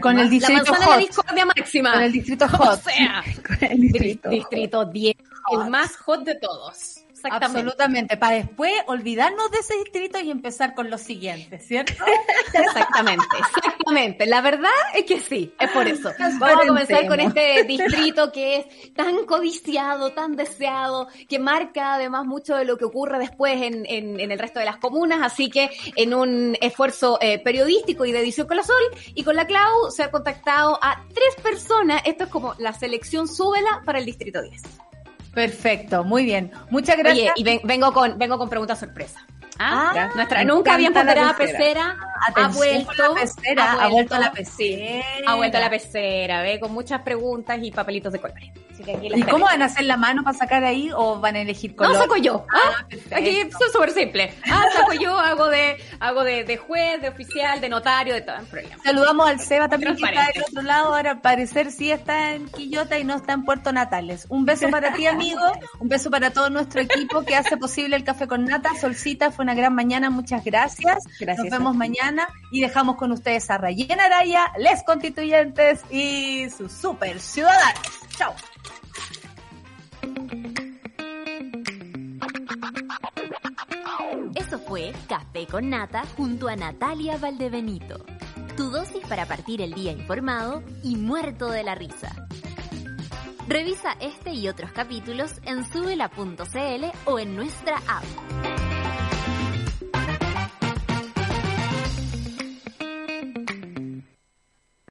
Con el La distrito manzana de la hot. discordia máxima. Con el distrito O hot. sea, Con el di- distrito. distrito 10, el más hot de todos. Exactamente. Absolutamente, para después olvidarnos de ese distrito y empezar con los siguientes, ¿cierto? Exactamente, exactamente. La verdad es que sí, es por eso. Vamos a comenzar con este distrito que es tan codiciado, tan deseado, que marca además mucho de lo que ocurre después en, en- en el resto de las comunas. Así que en un esfuerzo eh, periodístico y de edición con la Sol y con la Clau se ha contactado a tres personas. Esto es como la selección súbela para el distrito 10. Perfecto, muy bien. Muchas gracias. Y ven- vengo con vengo con pregunta sorpresa. Ah, Ah, nuestra nunca bien encanta la ponderada pecera. pecera ha vuelto, la pecera, ha vuelto la pecera. ha vuelto la pecera, ve, con muchas preguntas y papelitos de colores. Así que aquí las ¿Y cómo van a hacer la mano para sacar ahí o van a elegir No, color? saco yo. Ah, Ah, aquí es súper simple. Ah, saco yo, hago de, hago de, de juez, de oficial, de notario, de todo problema. Saludamos al Seba también que está del otro lado. Ahora al parecer sí está en Quillota y no está en Puerto Natales. Un beso para ti, amigo. Un beso para todo nuestro equipo que hace posible el café con nata. Solcita, fue una gran mañana. Muchas gracias. Gracias Nos vemos mañana y dejamos con ustedes a Rayen Araya, Les Constituyentes y sus super ciudadanos. Chao. Eso fue Café con Nata junto a Natalia Valdebenito. Tu dosis para partir el día informado y muerto de la risa. Revisa este y otros capítulos en subela.cl o en nuestra app.